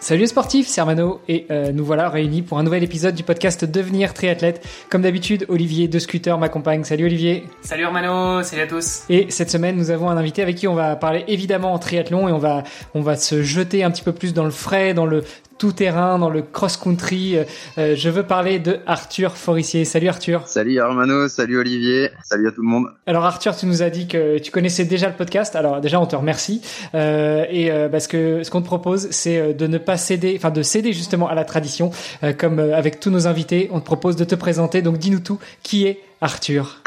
Salut les sportifs, c'est Armano et euh, nous voilà réunis pour un nouvel épisode du podcast Devenir triathlète. Comme d'habitude, Olivier de Scooter m'accompagne. Salut Olivier. Salut Armano, salut à tous. Et cette semaine, nous avons un invité avec qui on va parler évidemment en triathlon et on va on va se jeter un petit peu plus dans le frais, dans le tout terrain, dans le cross-country. Euh, je veux parler de Arthur Forissier. Salut Arthur. Salut Armano, salut Olivier, salut à tout le monde. Alors Arthur, tu nous as dit que tu connaissais déjà le podcast. Alors déjà, on te remercie. Euh, et euh, parce que ce qu'on te propose, c'est euh, de ne pas céder, enfin de céder justement à la tradition. Euh, comme euh, avec tous nos invités, on te propose de te présenter. Donc dis-nous tout. Qui est Arthur?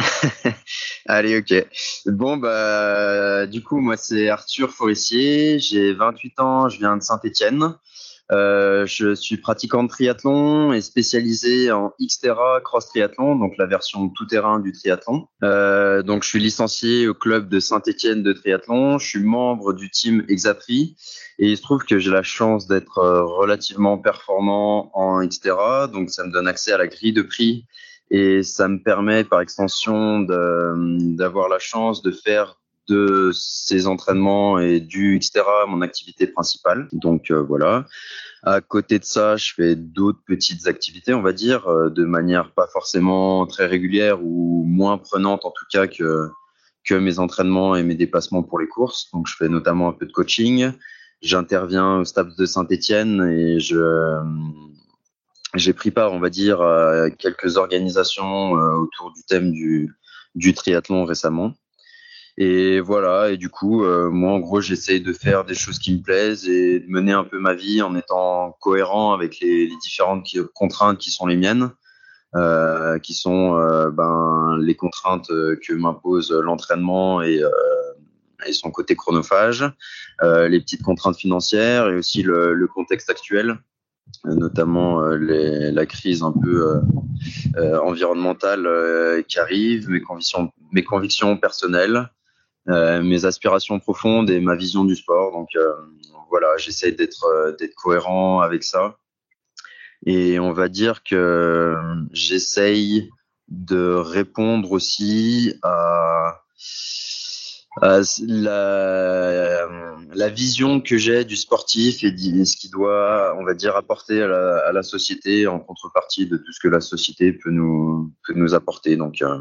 Allez, ok. Bon, bah, du coup, moi, c'est Arthur Forissier. J'ai 28 ans. Je viens de Saint-Étienne. Euh, je suis pratiquant de triathlon et spécialisé en Xterra Cross Triathlon, donc la version tout-terrain du triathlon. Euh, donc je suis licencié au club de Saint-Étienne de triathlon. Je suis membre du team Exapri et il se trouve que j'ai la chance d'être euh, relativement performant en Xterra, donc ça me donne accès à la grille de prix et ça me permet par extension d'avoir la chance de faire de ces entraînements et du etc. mon activité principale. Donc euh, voilà. À côté de ça, je fais d'autres petites activités, on va dire, euh, de manière pas forcément très régulière ou moins prenante en tout cas que que mes entraînements et mes déplacements pour les courses. Donc je fais notamment un peu de coaching. J'interviens au stade de Saint-Étienne et je j'ai pris part, on va dire, à quelques organisations euh, autour du thème du du triathlon récemment. Et voilà, et du coup, euh, moi, en gros, j'essaye de faire des choses qui me plaisent et de mener un peu ma vie en étant cohérent avec les, différentes contraintes qui sont les miennes, euh, qui sont euh, ben, les contraintes que m'impose l'entraînement et, euh, et son côté chronophage, euh, les petites contraintes financières et aussi le, le contexte actuel notamment les, la crise un peu euh, environnementale euh, qui arrive, mes convictions, mes convictions personnelles, euh, mes aspirations profondes et ma vision du sport. Donc voilà, j'essaie d'être d'être cohérent avec ça. Et on va dire que j'essaye de répondre aussi à euh, la, la, vision que j'ai du sportif et ce qu'il doit, on va dire, apporter à la, à la, société en contrepartie de tout ce que la société peut nous, peut nous apporter. Donc euh,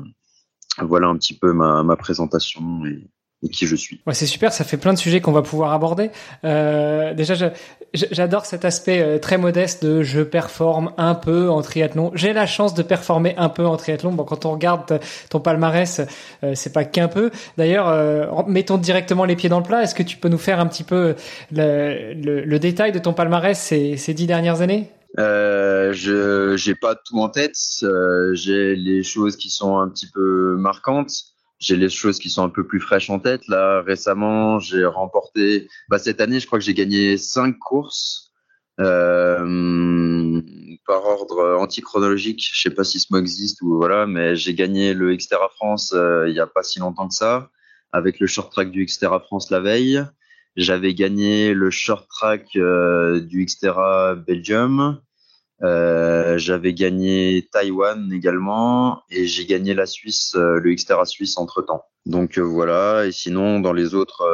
voilà un petit peu ma, ma présentation. Et, et qui je suis. Ouais, c'est super, ça fait plein de sujets qu'on va pouvoir aborder. Euh, déjà, j'adore cet aspect euh, très modeste de je performe un peu en triathlon. J'ai la chance de performer un peu en triathlon. Bon, quand on regarde ton palmarès, euh, c'est pas qu'un peu. D'ailleurs, euh, mettons directement les pieds dans le plat. Est-ce que tu peux nous faire un petit peu le, le, le détail de ton palmarès ces, ces dix dernières années? Euh, je j'ai pas tout en tête. Euh, j'ai les choses qui sont un petit peu marquantes j'ai les choses qui sont un peu plus fraîches en tête. Là, récemment, j'ai remporté. Bah, cette année, je crois que j'ai gagné cinq courses euh, par ordre antichronologique. Je sais pas si ce mot existe ou voilà, mais j'ai gagné le Xterra France euh, il y a pas si longtemps que ça, avec le short track du Xterra France la veille. J'avais gagné le short track euh, du Xterra Belgium. Euh, j'avais gagné Taïwan également et j'ai gagné la Suisse, euh, le Xterra Suisse entre temps. Donc euh, voilà. Et sinon, dans les autres,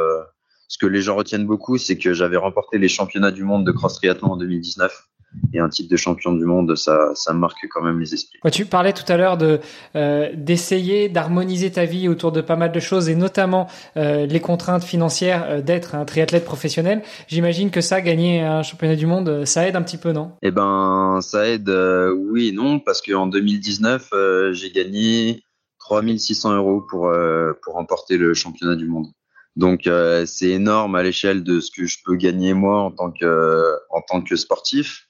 ce que les gens retiennent beaucoup, c'est que j'avais remporté les championnats du monde de cross triathlon en 2019 et un titre de champion du monde, ça, ça marque quand même les esprits. Ouais, tu parlais tout à l'heure de euh, d'essayer d'harmoniser ta vie autour de pas mal de choses et notamment euh, les contraintes financières euh, d'être un triathlète professionnel. J'imagine que ça, gagner un championnat du monde, ça aide un petit peu, non? Eh ben, ça aide, euh, oui et non, parce qu'en 2019, euh, j'ai gagné 3600 euros pour euh, pour remporter le championnat du monde. Donc c'est énorme à l'échelle de ce que je peux gagner moi en tant que en tant que sportif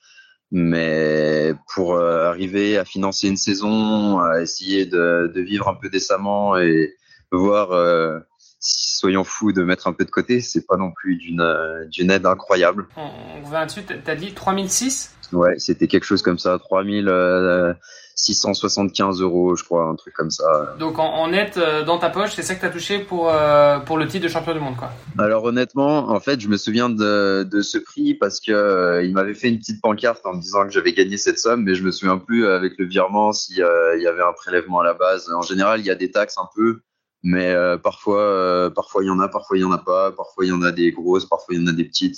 mais pour euh, arriver à financer une saison, à essayer de, de vivre un peu décemment et voir, euh, soyons fous, de mettre un peu de côté, c'est pas non plus d'une d'une aide incroyable. On, va dessus, t'as dit 3006 Ouais, c'était quelque chose comme ça, 3000. Euh, 675 euros, je crois, un truc comme ça. Donc en, net, euh, dans ta poche, c'est ça que tu as touché pour, euh, pour le titre de champion du monde, quoi. Alors honnêtement, en fait, je me souviens de, de ce prix parce que euh, il m'avait fait une petite pancarte en me disant que j'avais gagné cette somme, mais je me souviens plus avec le virement s'il y avait un prélèvement à la base. En général, il y a des taxes un peu, mais parfois, parfois il y en a, parfois il y en a pas, parfois il y en a des grosses, parfois il y en a des petites.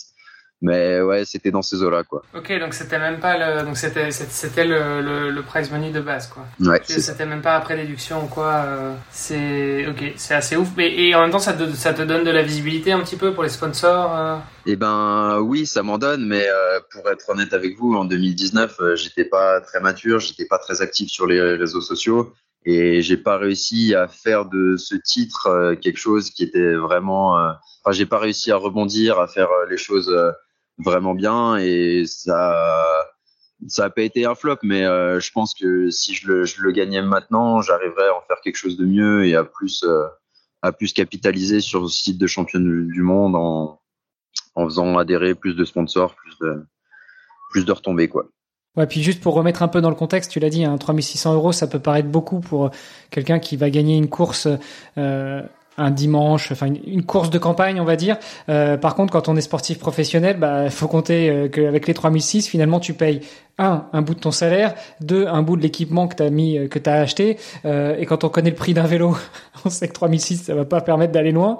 Mais ouais, c'était dans ces eaux-là, quoi. Ok, donc c'était même pas le, donc c'était, c'était le, le, le, prize money de base, quoi. Ouais. C'était même pas après déduction ou quoi. Euh, c'est, ok, c'est assez ouf. Mais, et en même temps, ça te, ça te donne de la visibilité un petit peu pour les sponsors. Euh... Eh ben, oui, ça m'en donne, mais euh, pour être honnête avec vous, en 2019, euh, j'étais pas très mature, j'étais pas très actif sur les réseaux sociaux et j'ai pas réussi à faire de ce titre quelque chose qui était vraiment. Enfin, j'ai pas réussi à rebondir, à faire les choses vraiment bien et ça ça a pas été un flop, mais euh, je pense que si je le, gagnais maintenant, j'arriverais à en faire quelque chose de mieux et à plus euh, à plus capitaliser sur ce site de champion du monde en, en faisant adhérer plus de sponsors, plus de plus de retombées quoi. Ouais, puis juste pour remettre un peu dans le contexte, tu l'as dit, hein, 3600 euros, ça peut paraître beaucoup pour quelqu'un qui va gagner une course euh, un dimanche, enfin une, course de campagne, on va dire. Euh, par contre, quand on est sportif professionnel, bah faut compter euh, qu'avec les 3006, finalement, tu payes un, un bout de ton salaire, deux, un bout de l'équipement que tu as mis, euh, que tu as acheté. Euh, et quand on connaît le prix d'un vélo, on sait que 3006, ça va pas permettre d'aller loin.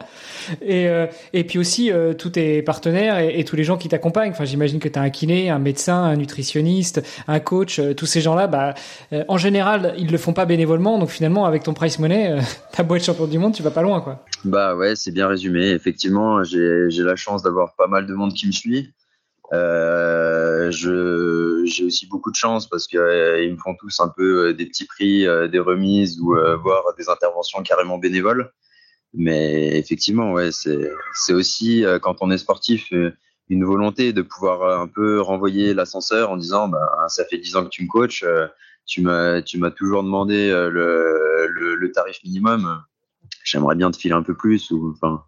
Et, euh, et puis aussi, tous tes partenaires et, et, tous les gens qui t'accompagnent. Enfin, j'imagine que tu as un kiné, un médecin, un nutritionniste, un coach. tous ces gens-là, bah, en général, ils le font pas bénévolement. Donc finalement, avec ton price money, ta boîte champion du monde, tu vas pas loin, quoi. Bah ouais, c'est bien résumé. Effectivement, j'ai la chance d'avoir pas mal de monde qui me suit. Euh, je j'ai aussi beaucoup de chance parce qu'ils euh, me font tous un peu euh, des petits prix, euh, des remises ou voire des interventions carrément bénévoles. Mais effectivement, ouais, c'est c'est aussi quand on est sportif une volonté de pouvoir un peu renvoyer l'ascenseur en disant bah ça fait dix ans que tu me coaches, tu m'as tu m'as toujours demandé le, le, le tarif minimum. J'aimerais bien te filer un peu plus ou enfin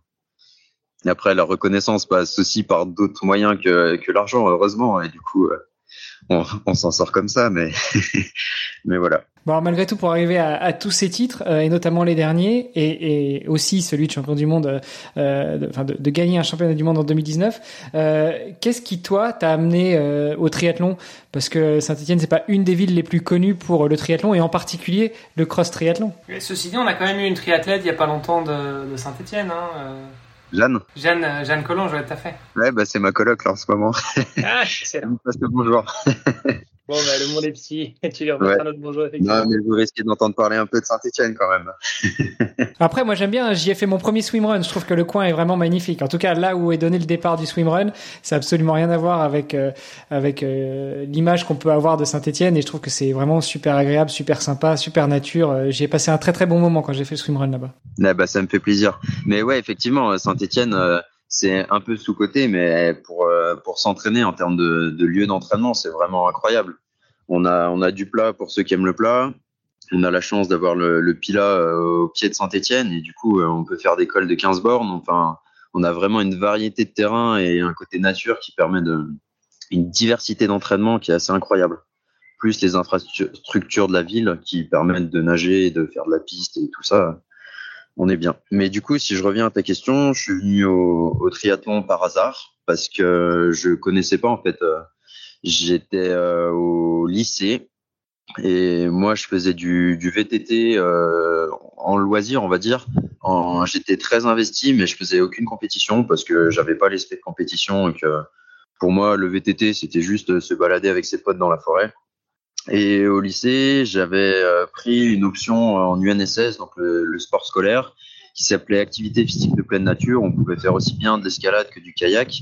et après, la reconnaissance passe aussi par d'autres moyens que, que l'argent, heureusement. Et du coup, euh, on, on s'en sort comme ça, mais, mais voilà. Bon, malgré tout, pour arriver à, à tous ces titres, euh, et notamment les derniers, et, et, aussi celui de champion du monde, euh, de, enfin de, de, gagner un championnat du monde en 2019, euh, qu'est-ce qui, toi, t'a amené euh, au triathlon? Parce que Saint-Etienne, c'est pas une des villes les plus connues pour le triathlon, et en particulier le cross triathlon. ceci dit, on a quand même eu une triathlète il y a pas longtemps de, de Saint-Etienne. Hein, Jeanne Jeanne, euh, Jeanne Collonge, ouais, tout à fait. Ouais, bah, c'est ma coloc là en ce moment. Ah, excellent. Passe le bonjour. Bon, bah, le monde est petit. tu lui remettras ouais. notre bonjour, effectivement. Non, mais vous risquez d'entendre parler un peu de Saint-Etienne quand même. Après, moi, j'aime bien. J'y ai fait mon premier swimrun. Je trouve que le coin est vraiment magnifique. En tout cas, là où est donné le départ du swimrun, ça n'a absolument rien à voir avec, euh, avec euh, l'image qu'on peut avoir de Saint-Etienne. Et je trouve que c'est vraiment super agréable, super sympa, super nature. Euh, J'y ai passé un très très bon moment quand j'ai fait le swimrun là-bas. Ah, bah, ça me fait plaisir. Mais ouais, effectivement, Saint-Etienne. Euh c'est un peu sous-côté, mais pour, euh, pour s'entraîner en termes de, de lieu d'entraînement, c'est vraiment incroyable. On a, on a du plat pour ceux qui aiment le plat. On a la chance d'avoir le, le Pila euh, au pied de Saint-Etienne et du coup, euh, on peut faire des cols de 15 bornes. Enfin, on a vraiment une variété de terrain et un côté nature qui permet de, une diversité d'entraînement qui est assez incroyable. Plus les infrastructures de la ville qui permettent de nager, de faire de la piste et tout ça on est bien. Mais du coup, si je reviens à ta question, je suis venu au, triathlon par hasard parce que je connaissais pas en fait. Euh, J'étais euh, au lycée et moi je faisais du, du VTT euh, en loisir, on va dire. J'étais très investi, mais je faisais aucune compétition parce que j'avais pas l'esprit de compétition et que pour moi le VTT c'était juste se balader avec ses potes dans la forêt. Et au lycée, j'avais euh, pris une option en UNSS, donc le, le sport scolaire, qui s'appelait activité physique de pleine nature. On pouvait faire aussi bien de l'escalade que du kayak,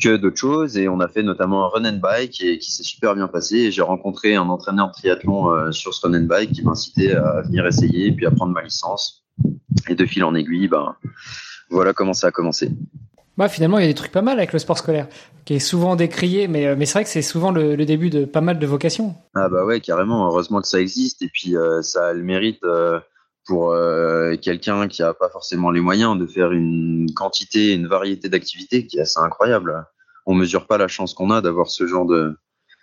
que d'autres choses. Et on a fait notamment un run and bike et qui s'est super bien passé. Et j'ai rencontré un entraîneur de triathlon euh, sur ce run and bike qui m'incitait à venir essayer, puis à prendre ma licence. Et de fil en aiguille, ben voilà comment ça a commencé. Bah, finalement, il y a des trucs pas mal avec le sport scolaire, qui est souvent décrié, mais, mais c'est vrai que c'est souvent le, début de pas mal de vocations. Ah bah ouais, carrément. Heureusement que ça existe, et puis euh, ça a le mérite euh, pour euh, quelqu'un qui a pas forcément les moyens de faire une quantité, une variété d'activités qui est assez incroyable. On mesure pas la chance qu'on a d'avoir ce genre de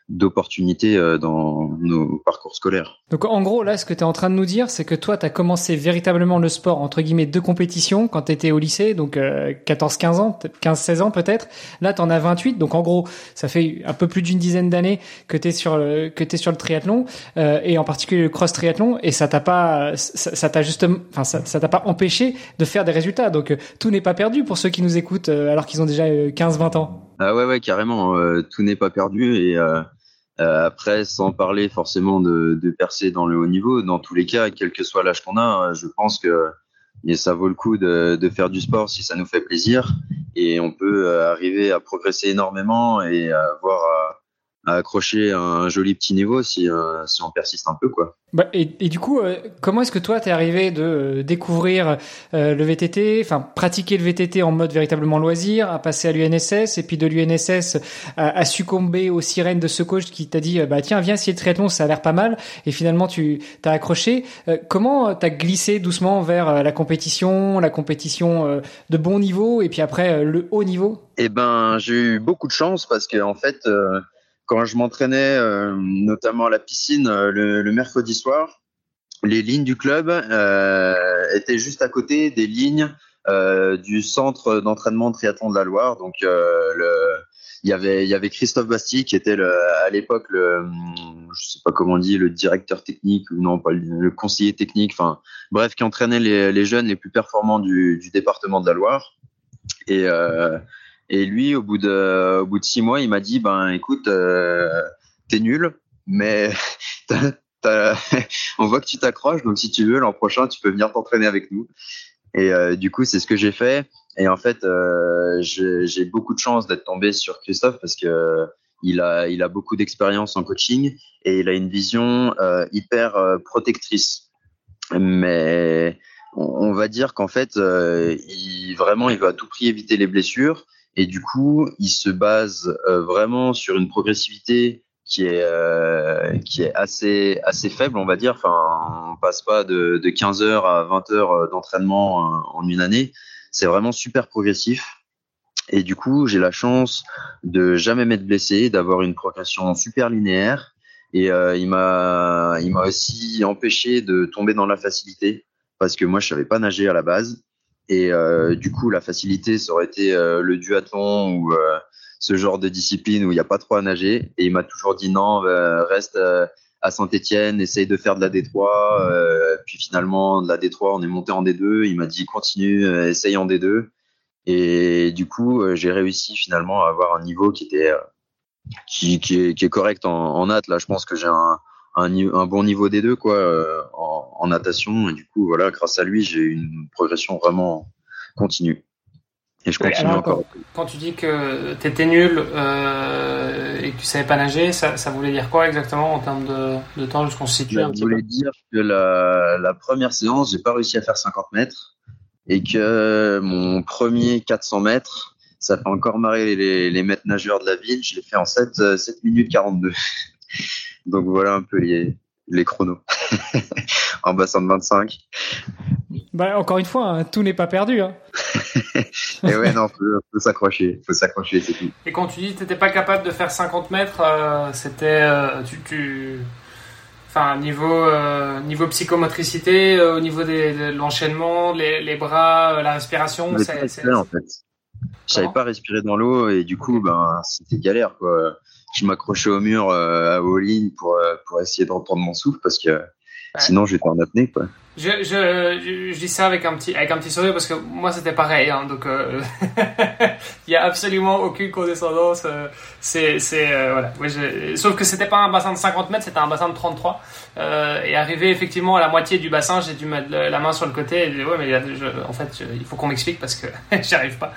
d'opportunités euh, dans nos parcours scolaires. Donc en gros, là, ce que tu es en train de nous dire, c'est que toi, tu as commencé véritablement le sport, entre guillemets, de compétition quand tu étais au lycée, donc 14-15 euh, ans, 15-16 ans peut-être. Là, tu en as 28, donc en gros, ça fait un peu plus d'une dizaine d'années que tu es sur le, que es sur le triathlon, euh, et en particulier le cross-triathlon, et ça t'a pas, ça t'a justement, enfin, ça t'a pas empêché de faire des résultats. Donc tout n'est pas perdu pour ceux qui nous écoutent alors qu'ils ont déjà 15-20 ans. Ah ouais, ouais, carrément, tout n'est pas perdu, et euh, après, sans parler forcément de, de, percer dans le haut niveau, dans tous les cas, quel que soit l'âge qu'on a, hein, je pense que ça vaut le coup de, de, faire du sport si ça nous fait plaisir. Et on peut euh, arriver à progresser énormément et avoir à accrocher un joli petit niveau si, euh, si on persiste un peu quoi. Bah, et, et, du coup, euh, comment est-ce que toi t'es arrivé de euh, découvrir le VTT, enfin pratiquer le VTT en mode véritablement loisir, à passer à l'UNSS et puis de l'UNSS à, à, succomber aux sirènes de ce coach qui t'a dit bah tiens viens essayer le triathlon ça a l'air pas mal et finalement tu t'as accroché. comment t'as glissé doucement vers la compétition, la compétition de bon niveau et puis après le haut niveau? Eh ben j'ai eu beaucoup de chance parce que en fait quand je m'entraînais euh, notamment à la piscine euh, le, mercredi soir, les lignes du club euh, étaient juste à côté des lignes du centre d'entraînement de triathlon de la Loire. Donc il y avait Christophe Basti qui était à l'époque le je sais pas comment on dit le directeur technique ou non le, conseiller technique enfin bref qui entraînait les, jeunes les plus performants du, département de la Loire et et lui, au bout de, six mois, il m'a dit, ben écoute, euh, t'es nul, mais on voit que tu t'accroches, donc si tu veux, l'an prochain, tu peux venir t'entraîner avec nous. Et euh, du coup, c'est ce que j'ai fait. Et en fait, euh, j'ai beaucoup de chance d'être tombé sur Christophe parce que il a, beaucoup d'expérience en coaching et il a une vision hyper protectrice. Mais on, va dire qu'en fait, vraiment, il veut à tout prix éviter les blessures et du coup, il se base euh, vraiment sur une progressivité qui est euh, qui est assez assez faible, on va dire. Enfin, on passe pas de, de 15 heures à 20 heures euh, d'entraînement en une année. C'est vraiment super progressif. Et du coup, j'ai la chance de jamais m'être blessé, d'avoir une progression super linéaire. Et euh, il m'a il m'a aussi empêché de tomber dans la facilité parce que moi je savais pas nager à la base et euh, du coup, la facilité, ça aurait été euh, le duathlon ou euh, ce genre de discipline où il n'y a pas trop à nager. Et il m'a toujours dit non, reste à Saint-Etienne, essaye de faire de la D3. puis finalement, de la D3, on est monté en D2. Il m'a dit continue, essaye en D2. Et du coup, j'ai réussi finalement à avoir un niveau qui était qui, qui, est, qui est correct en, en Là, je pense que j'ai un, un, un, bon niveau des deux quoi en, en natation. Et du coup, voilà, grâce à lui, j'ai eu une progression vraiment continue. Et je continue encore. Quand, tu dis que tu étais nul euh, et que tu savais pas nager, ça, ça, voulait dire quoi exactement en termes de, de temps jusqu'on se situe Ça voulait dire que la, la première séance, j'ai pas réussi à faire 50 mètres et que mon premier 400 mètres, ça fait encore marrer les, les maîtres nageurs de la ville, je l'ai fait en 7, 7 minutes 42. Donc voilà un peu les, les chronos en bassin de 25. Bah, encore une fois, hein, tout n'est pas perdu. Hein. Et ouais, non, faut, faut s'accrocher, faut s'accrocher, c'est tout. Et quand tu dis que t'étais pas capable de faire 50 mètres, euh, c'était euh, tu, tu, enfin niveau euh, niveau psychomotricité, au niveau des, de l'enchaînement, les, les, bras, la respiration. C'est en fait. Je savais pas respirer dans l'eau et du coup, ben c'était galère quoi je m'accrochais au mur euh, à lignes pour, euh, pour essayer de reprendre mon souffle parce que sinon j'étais en apnée quoi. Je, je, je, dis ça avec un petit avec un petit sourire parce que moi c'était pareil hein, donc euh, il y a absolument aucune condescendance euh, c'est euh, voilà. Sauf que c'était pas un bassin de 50 mètres c'était un bassin de 33 et arrivé effectivement à la moitié du bassin j'ai dû mettre la main sur le côté et dit, ouais mais en fait il faut qu'on m'explique parce que j'y arrive pas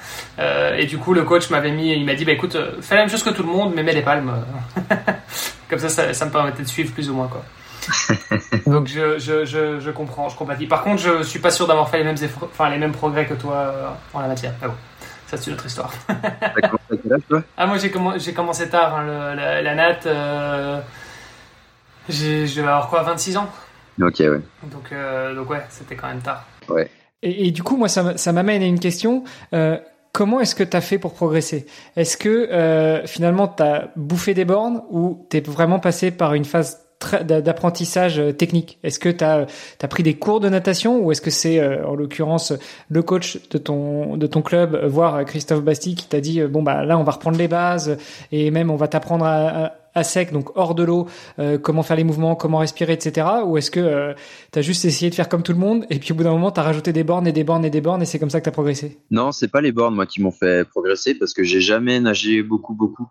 et du coup le coach m'avait mis il m'a dit bah écoute fais la même chose que tout le monde mais mets les palmes. Comme ça, ça ça me permettait de suivre plus ou moins quoi Donc je, je, je, je, comprends, je compatis. Par contre, je suis pas sûr d'avoir fait les mêmes, enfin, les mêmes progrès que toi euh, en la matière. Mais bon, ça c'est une autre histoire. Ah moi j'ai commencé, commencé tard, hein, le, la, la, nat. Euh, je vais avoir quoi, 26 ans? Ok, ouais. Donc, euh, donc ouais, c'était quand même tard. Ouais. Et, et, du coup, moi, ça, ça m'amène à une question. Euh, comment est-ce que tu as fait pour progresser? Est-ce que finalement tu as bouffé des bornes ou tu es vraiment passé par une phase d'apprentissage euh, technique Est-ce que tu as, pris des cours de natation ou est-ce que c'est euh, en l'occurrence le coach de ton, de ton club, euh, voire Christophe Basti, qui t'a dit bon bah là on va reprendre les bases et même on va t'apprendre à, sec, donc hors de l'eau, comment faire les mouvements, comment respirer, etc. Ou est-ce que tu as juste essayé de faire comme tout le monde et puis au bout d'un moment tu as rajouté des bornes et des bornes et des bornes et c'est comme ça que tu as progressé? Non, c'est pas les bornes moi qui m'ont fait progresser parce que j'ai jamais nagé beaucoup beaucoup.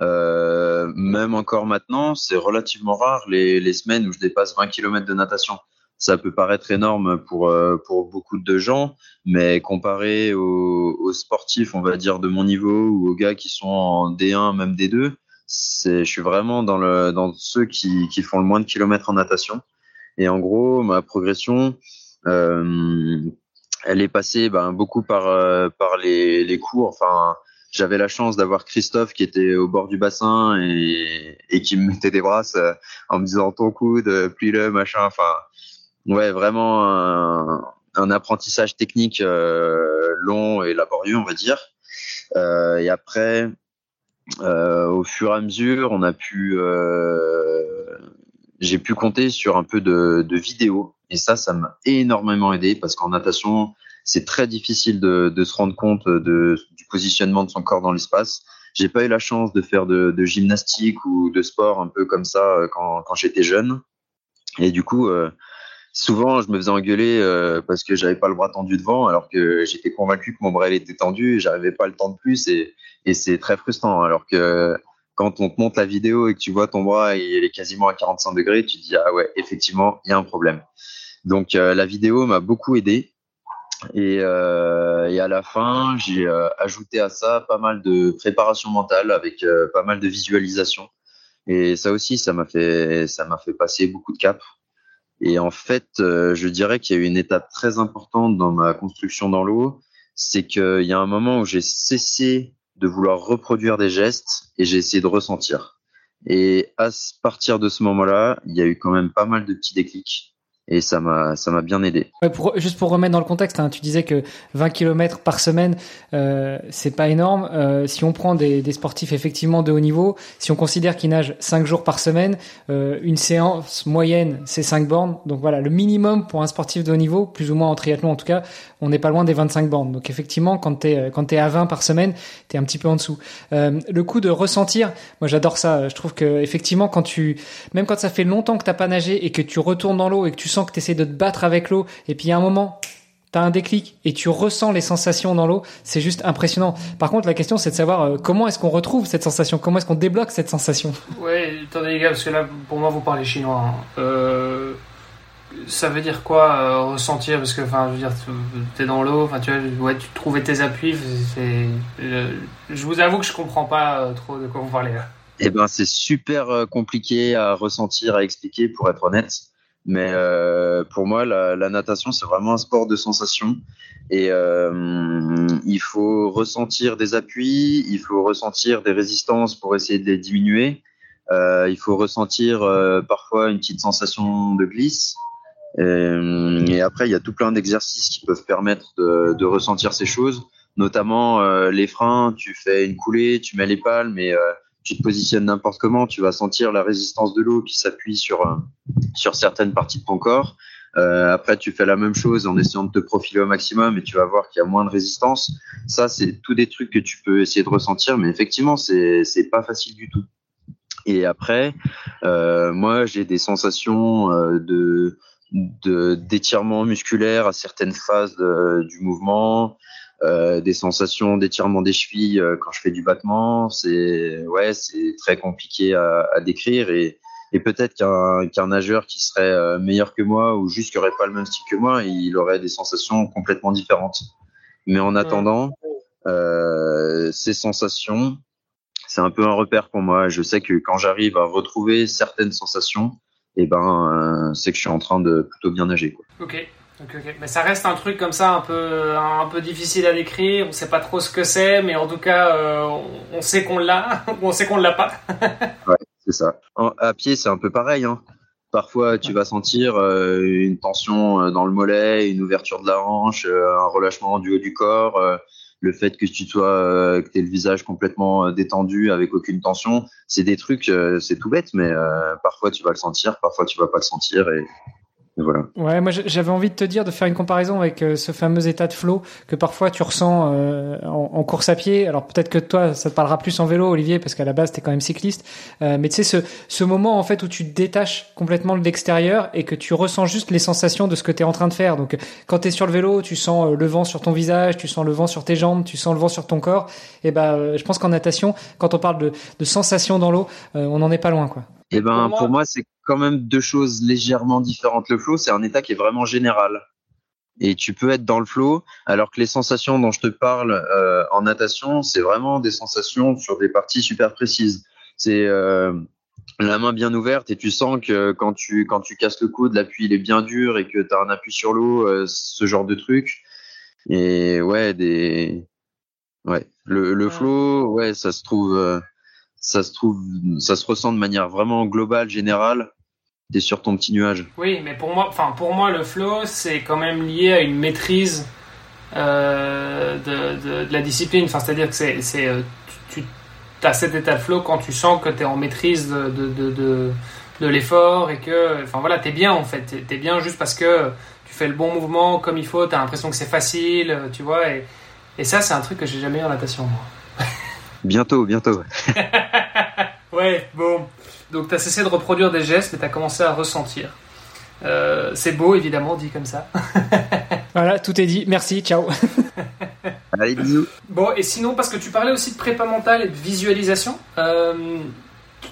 Euh, même encore maintenant, c'est relativement rare les, les, semaines où je dépasse 20 km de natation. Ça peut paraître énorme pour, euh, pour beaucoup de gens, mais comparé aux, aux, sportifs, on va dire, de mon niveau ou aux gars qui sont en D1, même D2, c'est, je suis vraiment dans, le, dans ceux qui, qui font le moins de kilomètres en natation. Et en gros, ma progression, euh, elle est passée ben, beaucoup par, euh, par les, les cours. Enfin, j'avais la chance d'avoir Christophe qui était au bord du bassin et, et qui me mettait des brasses euh, en me disant ton coude, euh, plie-le, machin. Enfin, ouais, vraiment un, un apprentissage technique euh, long et laborieux, on va dire. Euh, et après, euh, au fur et à mesure, on a pu, j'ai pu compter sur un peu de, de vidéos. Et ça, ça m'a énormément aidé parce qu'en natation, c'est très difficile de, de, se rendre compte de, du positionnement de son corps dans l'espace. J'ai pas eu la chance de faire de, de, gymnastique ou de sport un peu comme ça euh, quand, quand j'étais jeune. Et du coup, euh, souvent, je me faisais engueuler euh, parce que j'avais pas le bras tendu devant, alors que j'étais convaincu que mon bras était tendu, j'arrivais pas le temps de plus, et, et c'est très frustrant. Alors que quand on te montre la vidéo et que tu vois ton bras, il est quasiment à 45 degrés, tu te dis ah ouais, effectivement, il y a un problème. Donc la vidéo m'a beaucoup aidé. Et, euh, et, à la fin, j'ai euh, ajouté à ça pas mal de préparation mentale avec euh, pas mal de visualisation. Et ça aussi, ça m'a fait, ça m'a fait passer beaucoup de caps. Et en fait, euh, je dirais qu'il y a eu une étape très importante dans ma construction dans l'eau, c'est qu'il y a un moment où j'ai cessé de vouloir reproduire des gestes et j'ai essayé de ressentir. Et à partir de ce moment-là, il y a eu quand même pas mal de petits déclics et ça m'a ça m'a bien aidé. Ouais, pour, juste pour remettre dans le contexte, hein, tu disais que 20 km par semaine, euh, c'est pas énorme. Euh, si on prend des, des, sportifs effectivement de haut niveau, si on considère qu'ils nagent 5 jours par semaine, euh, une séance moyenne c'est 5 bornes. Donc voilà, le minimum pour un sportif de haut niveau, plus ou moins en triathlon en tout cas, on n'est pas loin des 25 bornes. Donc effectivement, quand t'es euh, quand t'es à 20 par semaine, t'es un petit peu en dessous. Euh, le coup de ressentir, moi j'adore ça. Je trouve que effectivement quand tu, même quand ça fait longtemps que t'as pas nagé et que tu retournes dans l'eau et que tu sens que tu essaies de te battre avec l'eau, et puis il y a un moment, tu as un déclic et tu ressens les sensations dans l'eau, c'est juste impressionnant. Par contre, la question, c'est de savoir euh, comment est-ce qu'on retrouve cette sensation, comment est-ce qu'on débloque cette sensation? Ouais, attendez les gars, parce que là, pour moi, vous parlez chinois. Hein. Euh, ça veut dire quoi euh, ressentir? Parce que, enfin, je veux dire, t'es dans l'eau, enfin, tu vois, ouais, tu trouvais tes appuis. C'est, je vous avoue que je comprends pas trop de quoi vous parlez là. Eh ben, c'est super compliqué à ressentir, à expliquer, pour être honnête. Mais euh, pour moi, la, la natation, c'est vraiment un sport de sensation. Et euh, il faut ressentir des appuis, il faut ressentir des résistances pour essayer de les diminuer. Euh, il faut ressentir euh, parfois une petite sensation de glisse. Et, et, après, il y a tout plein d'exercices qui peuvent permettre de, de, ressentir ces choses, notamment euh, les freins. Tu fais une coulée, tu mets les palmes et tu te positionnes n'importe comment, tu vas sentir la résistance de l'eau qui s'appuie sur euh, sur certaines parties de ton corps. Euh, après, tu fais la même chose en essayant de te profiler au maximum et tu vas voir qu'il y a moins de résistance. Ça, c'est tous des trucs que tu peux essayer de ressentir, mais effectivement, c'est pas facile du tout. Et après, euh, moi, j'ai des sensations de d'étirement musculaire à certaines phases du mouvement. Euh, des sensations d'étirement des chevilles euh, quand je fais du battement. C'est ouais, c'est très compliqué à, à décrire et, et peut-être qu'un nageur qui serait euh, meilleur que moi ou juste qui aurait pas le même style que moi, il aurait des sensations complètement différentes. Mais en attendant, euh, ces sensations, c'est un peu un repère pour moi. Je sais que quand j'arrive à retrouver certaines sensations, et eh ben, c'est que je suis en train de plutôt bien nager. Quoi. Ok. Mais ça reste un truc comme ça un peu, un peu difficile à décrire. On sait pas trop ce que c'est, mais en tout cas, euh, on sait qu'on l'a ou on sait qu'on l'a pas. ouais, c'est ça. à pied, c'est un peu pareil. Hein. Parfois, tu vas sentir euh, une tension euh, dans le mollet, une ouverture de la hanche, un relâchement du haut du corps. le fait que tu sois euh, que aies le visage complètement euh, détendu avec aucune tension, c'est des trucs, euh, c'est tout bête, mais parfois tu vas le sentir, parfois tu vas pas le sentir et voilà. Ouais, moi j'avais envie de te dire de faire une comparaison avec euh, ce fameux état de flow que parfois tu ressens euh, en, course à pied. Alors peut-être que toi ça te parlera plus en vélo, Olivier, parce qu'à la base t'es quand même cycliste. Euh, mais tu sais ce, ce moment en fait où tu te détaches complètement de l'extérieur et que tu ressens juste les sensations de ce que tu es en train de faire. Donc quand tu es sur le vélo, tu sens le vent sur ton visage, tu sens le vent sur tes jambes, tu sens le vent sur ton corps. Et ben je pense qu'en natation, quand on parle de, de sensations dans l'eau, on n'en est pas loin quoi. Et eh ben pour moi c'est quand même deux choses légèrement différentes. Le flow, c'est un état qui est vraiment général. Et tu peux être dans le flow, alors que les sensations dont je te parle euh, en natation, c'est vraiment des sensations sur des parties super précises. C'est euh, la main bien ouverte et tu sens que quand tu quand tu casses le coude, l'appui il est bien dur et que tu as un appui sur l'eau, euh, ce genre de truc. Et ouais, des ouais, le, le flow, ouais, ça se trouve ça se trouve, ça se ressent de manière vraiment globale, générale. T'es sur ton petit nuage. Oui, mais pour moi, enfin pour moi, le flow, c'est quand même lié à une maîtrise euh, de, de, la discipline. Enfin, c'est-à-dire que c'est, c'est euh, tu, as cet état de flow quand tu sens que tu es en maîtrise de, de, de l'effort et que, enfin voilà, t'es bien en fait. T'es, es bien juste parce que tu fais le bon mouvement comme il faut. T'as l'impression que c'est facile, tu vois. Et, et ça, c'est un truc que j'ai jamais eu en natation. Moi. Bientôt, bientôt. ouais, bon. Donc tu as cessé de reproduire des gestes et tu as commencé à ressentir. Euh, c'est beau, évidemment, dit comme ça. voilà, tout est dit. Merci, ciao. Allez, bisous. Bon, et sinon, parce que tu parlais aussi de prépa mentale et de visualisation, euh,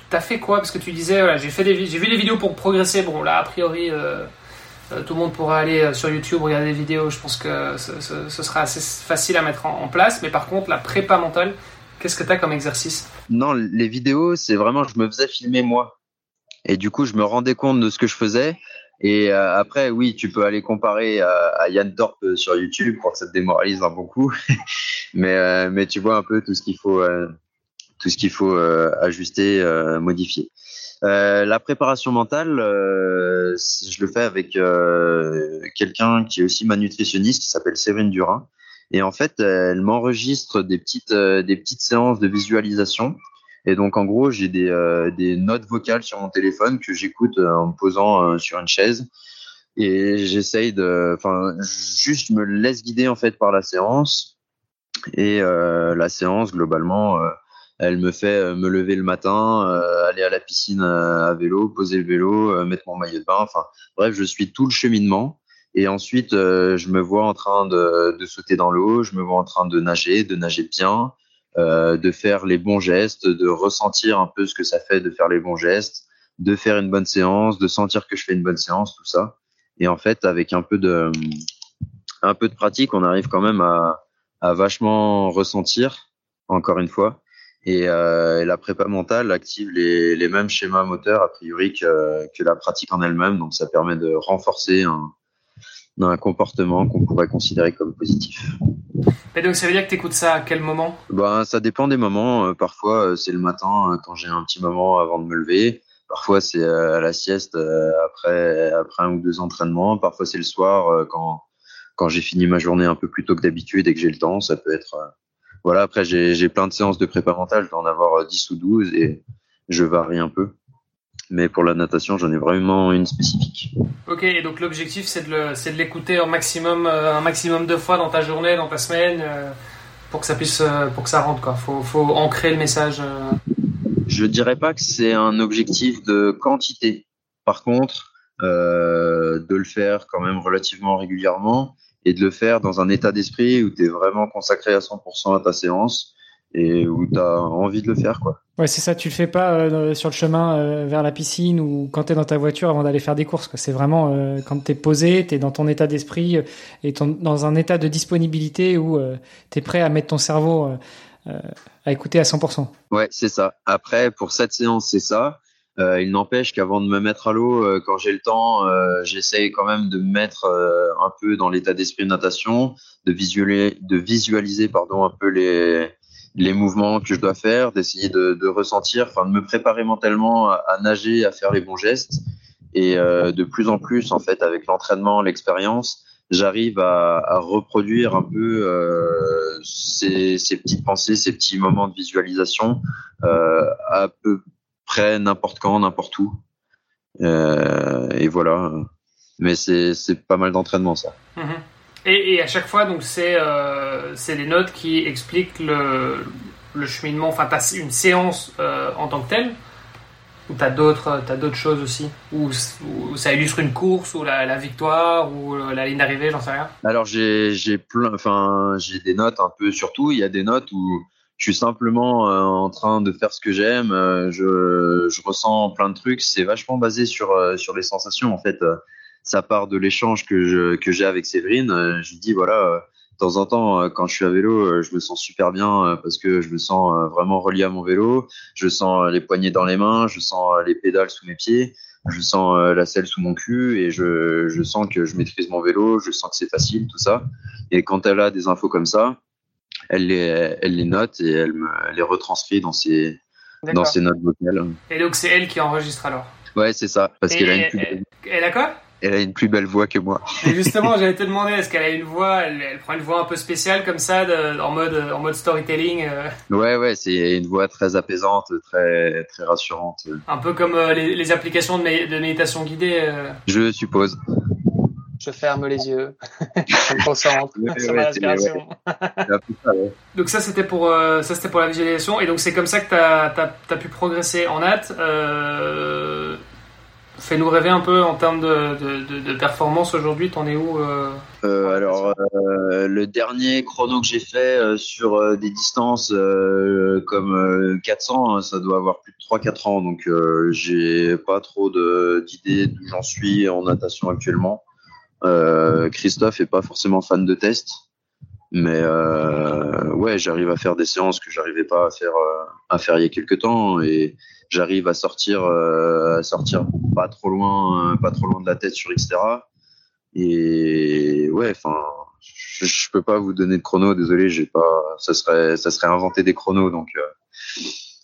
t'as fait quoi? Parce que tu disais, voilà, j'ai fait des, j'ai vu des vidéos pour progresser. Bon, là, a priori, euh, euh, tout le monde pourra aller sur YouTube regarder des vidéos. Je pense que ce, sera assez facile à mettre en, en, place. Mais par contre, la prépa mentale, Qu'est-ce que tu as comme exercice? Non, les vidéos, c'est vraiment, je me faisais filmer moi. Et du coup, je me rendais compte de ce que je faisais. Et euh, après, oui, tu peux aller comparer à, Yann Dorp euh, sur YouTube pour que ça te démoralise un bon coup. mais, euh, mais tu vois un peu tout ce qu'il faut, tout ce qu'il faut ajuster, modifier. la préparation mentale, je le fais avec quelqu'un qui est aussi ma nutritionniste, qui s'appelle Séverine Durin. Et en fait, elle m'enregistre des petites, euh, des petites séances de visualisation. Et donc, en gros, j'ai des, euh, des notes vocales sur mon téléphone que j'écoute euh, en me posant sur une chaise. Et j'essaye de, enfin, juste me laisse guider en fait par la séance. Et la séance, globalement, elle me fait me lever le matin, aller à la piscine à vélo, poser le vélo, mettre mon maillot de bain. Enfin, bref, je suis tout le cheminement. Et ensuite, euh, je me vois en train de, de sauter dans l'eau, je me vois en train de nager, de nager bien, euh, de faire les bons gestes, de ressentir un peu ce que ça fait de faire les bons gestes, de faire une bonne séance, de sentir que je fais une bonne séance, tout ça. Et en fait, avec un peu de, un peu de pratique, on arrive quand même à, à vachement ressentir, encore une fois. Et, euh, la prépa mentale active les, les, mêmes schémas moteurs a priori que, que la pratique en elle-même, donc ça permet de renforcer un, un comportement qu'on pourrait considérer comme positif. Et donc ça veut dire que tu écoutes ça à quel moment? Ben, Ça dépend des moments. Euh, parfois euh, c'est le matin euh, quand j'ai un petit moment avant de me lever. Parfois c'est à la sieste après, après un ou deux entraînements. Parfois c'est le soir quand, quand j'ai fini ma journée un peu plus tôt que d'habitude et que j'ai le temps. Ça peut être... Voilà, après j'ai plein de séances de prépa mentale. Je dois en avoir 10 ou 12 et je varie un peu mais pour la natation, j'en ai vraiment une spécifique. Ok, et donc l'objectif, c'est de l'écouter un maximum, euh, un maximum de fois dans ta journée, dans ta semaine, euh, pour que ça puisse, euh, pour que ça rentre. Quoi. Faut, faut ancrer le message. Je dirais pas que c'est un objectif de quantité. Par contre, de le faire quand même relativement régulièrement et de le faire dans un état d'esprit où tu es vraiment consacré à 100% à ta séance et où tu as envie de le faire. quoi. Ouais, c'est ça, tu le fais pas euh, sur le chemin euh, vers la piscine ou quand tu es dans ta voiture avant d'aller faire des courses. C'est vraiment euh, quand tu es posé, tu es dans ton état d'esprit et dans un état de disponibilité où tu es prêt à mettre ton cerveau à écouter à 100%. Ouais, c'est ça. Après, pour cette séance, c'est ça. il n'empêche qu'avant de me mettre à l'eau, quand j'ai le temps, j'essaye quand même de me mettre un peu dans l'état d'esprit de natation, de visualiser, de visualiser pardon, un peu les les mouvements que je dois faire, d'essayer de, de, ressentir, enfin de me préparer mentalement à, nager, à faire les bons gestes. Et euh, de plus en plus, en fait, avec l'entraînement, l'expérience, j'arrive à, à, reproduire un peu euh, ces, ces, petites pensées, ces petits moments de visualisation euh, à peu près n'importe quand, n'importe où. Euh, et voilà. Mais c'est pas mal d'entraînement ça. Mhm. Et, à chaque fois, donc c'est euh, des notes qui expliquent le, le cheminement. Enfin, t'as une séance euh, en tant que telle ou t'as d'autres t'as d'autres choses aussi ou, ça illustre une course ou la, victoire ou la ligne d'arrivée, j'en sais rien. Alors j'ai j'ai plein, enfin j'ai des notes un peu surtout. Il y a des notes où je suis simplement euh, en train de faire ce que j'aime. Euh, je, je ressens plein de trucs. C'est vachement basé sur euh, sur les sensations en fait ça part de l'échange que je, que j'ai avec Séverine. Euh, je lui dis voilà, euh, de temps en temps, euh, quand je suis à vélo, je me sens super bien parce que je me sens vraiment relié à mon vélo. Je sens les poignets dans les mains, je sens les pédales sous mes pieds, je sens la selle sous mon cul et je, je sens que je maîtrise mon vélo, je sens que c'est facile, tout ça. Et quand elle a des infos comme ça, elle les, elle les note et elle me les retranscrit dans ses, dans ses notes vocales. Et donc c'est elle qui enregistre alors? Ouais, c'est ça, parce qu'elle a une elle, elle a quoi? Elle a une plus belle voix que moi. Et justement, j'allais te demander, est-ce qu'elle a une voix, elle, prend une voix un peu spéciale comme ça, de, en mode en mode storytelling euh... Ouais, ouais, c'est une voix très apaisante, très très rassurante. Un peu comme euh, les, les, applications de, de méditation guidée. Euh... Je suppose. Je ferme les yeux, je me concentre ouais, sur ouais, ma respiration. Ouais. donc ça c'était pour euh, ça c'était pour la visualisation et donc c'est comme ça que tu as, as, as, pu progresser en hâte. Euh, Fais-nous rêver un peu en termes de, de, de performance aujourd'hui. T'en es où euh... Euh, Alors, euh, le dernier chrono que j'ai fait euh, sur euh, des distances comme 400, hein, ça doit avoir plus de 3-4 ans. Donc, j'ai pas trop d'idées d'où j'en suis en natation actuellement. Christophe est pas forcément fan de tests. Mais ouais, j'arrive à faire des séances que j'arrivais pas à faire à faire il y a quelques temps. Et j'arrive à sortir euh, à sortir pas trop loin euh, pas trop loin de la tête sur Xterra. Et ouais enfin je, je, peux pas vous donner de chrono désolé j'ai pas ça serait ça serait inventer des chronos donc euh,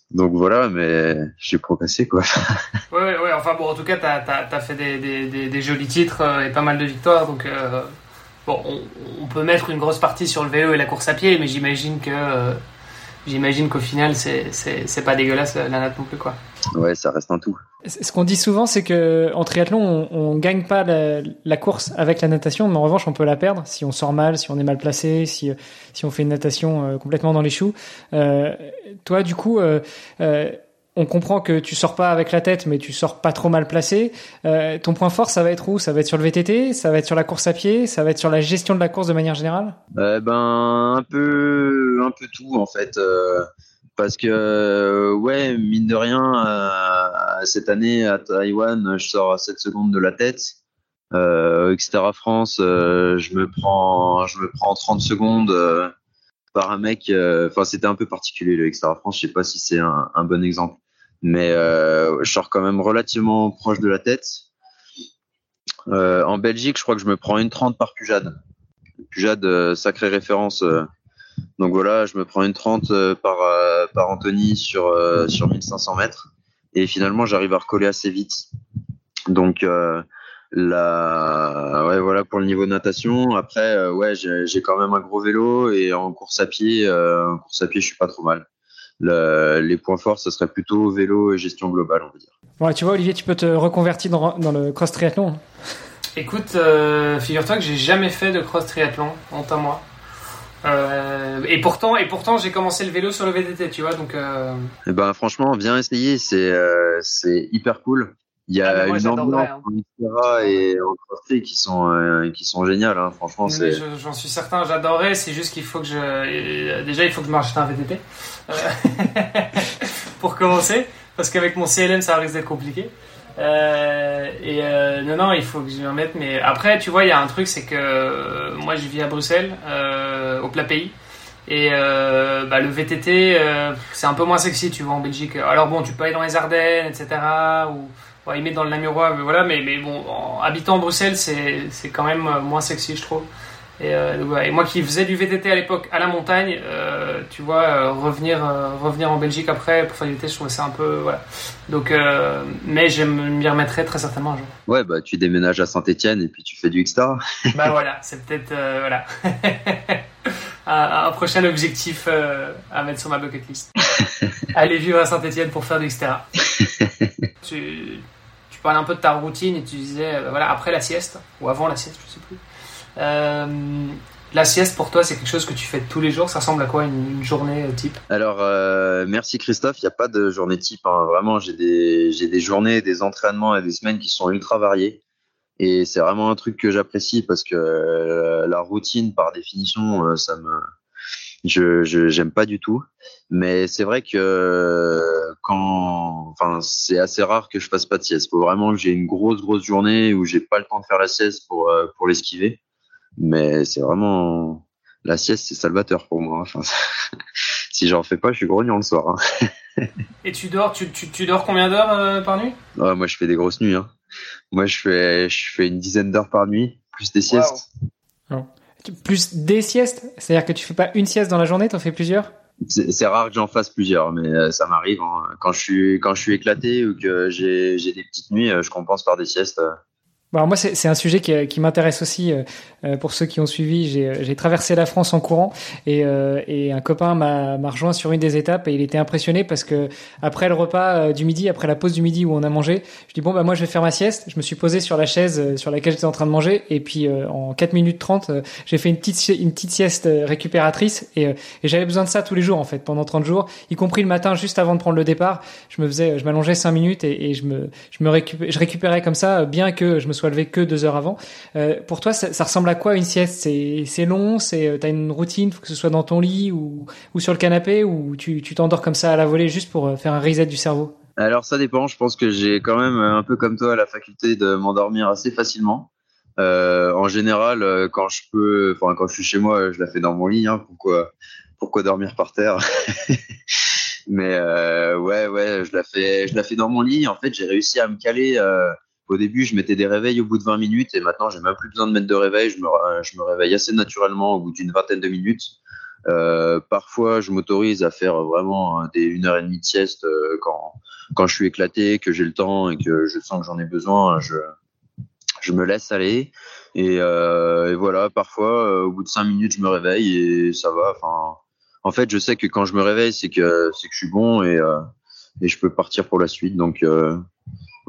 donc voilà mais j'ai progressé quoi. Ouais ouais enfin bon en tout cas t'as as, as, fait des, des, des, jolis titres et pas mal de victoires donc bon on, on, peut mettre une grosse partie sur le vélo et la course à pied mais j'imagine que j'imagine qu'au final, c'est pas dégueulasse la natte non plus, quoi. Ouais, ça reste un tout. Ce qu'on dit souvent, c'est que en triathlon, on, on gagne pas la, la, course avec la natation, mais en revanche, on peut la perdre si on sort mal, si on est mal placé, si si on fait une natation euh, complètement dans les choux. Euh, toi, du coup. Euh, euh on comprend que tu sors pas avec la tête, mais tu sors pas trop mal placé. Euh, ton point fort, ça va être où? Ça va être sur le VTT, ça va être sur la course à pied, ça va être sur la gestion de la course de manière générale? Euh, Ben un peu, un peu tout en fait, euh, parce que euh, ouais, mine de rien, cette année à Taïwan, je sors à 7 secondes de la tête. Euh, etc. France, je me prends, je me prends 30 secondes par un mec. Enfin, c'était un peu particulier le Extra France. Je sais pas si c'est un, bon exemple mais euh, je sors quand même relativement proche de la tête. Euh, en Belgique, je crois que je me prends une 30 par Pujade. Pujade, euh, sacrée référence. Euh. donc voilà, je me prends une 30 euh, par, par Anthony sur, sur 1500 mètres. Et finalement, j'arrive à recoller assez vite. Donc la, ouais, voilà pour le niveau de natation. Après, ouais, j'ai quand même un gros vélo et en course à pied, en course à pied, je suis pas trop mal le, les points forts, ce serait plutôt vélo et gestion globale, on va dire. Ouais, tu vois, Olivier, tu peux te reconvertir dans, dans le cross triathlon. Écoute, euh, figure-toi que j'ai jamais fait de cross triathlon, honte à moi. Euh, et pourtant, et pourtant, j'ai commencé le vélo sur le VTT, tu vois, donc. Euh... Eh ben, franchement, viens essayer, c'est euh, c'est hyper cool. Il y a ah, moi, une ambiance hein. en et en cross qui sont euh, qui sont géniales, hein. franchement. c'est. J'en suis certain, j'adorerais. C'est juste qu'il faut que je déjà il faut que je m'achète un VTT. pour commencer, parce qu'avec mon CLM, ça risque d'être compliqué. Euh, et euh, non, non, il faut que je m'y remette. Mais après, tu vois, il y a un truc, c'est que euh, moi, je vis à Bruxelles, euh, au plat pays. Et euh, bah, le VTT, c'est un peu moins sexy, tu vois, en Belgique. Alors bon, tu peux aller dans les Ardennes, etc. Ou il met dans le Namurois, mais voilà. Mais, mais bon, en, habitant Bruxelles, c'est quand même moins sexy, je trouve. Et, euh, et, moi qui faisais du VTT à l'époque à la montagne, euh, tu vois, euh, revenir, euh, revenir en Belgique après pour faire du VTT, je trouvais ça un peu. Voilà. Donc, euh, mais je m'y remettrai très certainement un jour. Ouais, bah tu déménages à Saint-Etienne et puis tu fais du Xstar. bah voilà, c'est peut-être. voilà. un, un, prochain objectif à mettre sur ma bucket list. Aller vivre à Saint-Etienne pour faire du Xterra. tu, tu parlais un peu de ta routine et tu disais, voilà, après la sieste, ou avant la sieste, je sais plus. Euh, la sieste pour toi, c'est quelque chose que tu fais tous les jours. Ça ressemble à quoi une, journée euh, type? Alors, euh, merci Christophe. Il n'y a pas de journée type. Hein. Vraiment, j'ai des, j'ai des journées, des entraînements et des semaines qui sont ultra variées. Et c'est vraiment un truc que j'apprécie parce que euh, la routine, par définition, euh, ça me, je, je j'aime pas du tout. Mais c'est vrai que quand, enfin, c'est assez rare que je fasse pas de sieste. Faut vraiment que j'ai une grosse grosse journée où j'ai pas le temps de faire la sieste pour pour l'esquiver. Mais c'est vraiment la sieste, c'est salvateur pour moi. Enfin, si j'en fais pas, je suis grognon le soir. Hein. Et tu dors, tu, tu, tu dors combien d'heures euh, par nuit? Ouais, Moi, je fais des grosses nuits. Hein. Moi, je fais, je fais une dizaine d'heures par nuit, plus des siestes. Wow. Plus des siestes? C'est-à-dire que tu fais pas une sieste dans la journée, t'en fais plusieurs? C'est rare que j'en fasse plusieurs, mais euh, ça m'arrive. Hein. Quand je suis quand je suis éclaté ou que j'ai des petites nuits, euh, je compense par des siestes. Bon, moi, c'est un sujet qui, qui m'intéresse aussi. Euh, euh, pour ceux qui ont suivi, j'ai traversé la France en courant et, euh, et un copain m'a rejoint sur une des étapes et il était impressionné parce que après le repas euh, du midi, après la pause du midi où on a mangé, je dis bon bah moi je vais faire ma sieste. Je me suis posé sur la chaise euh, sur laquelle j'étais en train de manger et puis en 4 minutes 30, j'ai fait une petite une petite sieste récupératrice et, et j'avais besoin de ça tous les jours en fait pendant 30 jours, y compris le matin juste avant de prendre le départ. Je me faisais, je m'allongeais 5 minutes et, et, je me je me récupérais, je récupérais comme ça bien que je me sois levé que deux heures avant. pour toi, ça, ressemble à quoi une sieste? C'est long, c'est euh, t'as une routine, faut que ce soit dans ton lit ou, sur le canapé ou tu t'endors comme ça à la volée juste pour euh, faire un reset du cerveau? Alors ça dépend. Je pense que j'ai quand même un peu comme toi la faculté de m'endormir assez facilement. Euh, en général, euh, quand je peux, enfin quand je suis chez moi, je la fais dans mon lit. Hein, pourquoi, dormir par terre? Mais euh, ouais, ouais, je la fais, dans mon lit. En fait, j'ai réussi à me caler. Euh, au début, je mettais des réveils au bout de 20 minutes et maintenant, j'ai même plus besoin de mettre de réveil. Je me, réveille assez naturellement au bout d'une vingtaine de minutes. Euh, parfois, je m'autorise à faire vraiment des une heure et demie de sieste euh, quand quand je suis éclaté, que j'ai le temps et que je sens que j'en ai besoin. Je je me laisse aller et, euh, voilà. Parfois, au bout de cinq minutes, je me réveille et ça va. En fait, je sais que quand je me réveille, c'est que que je suis bon et et je peux partir pour la suite. Donc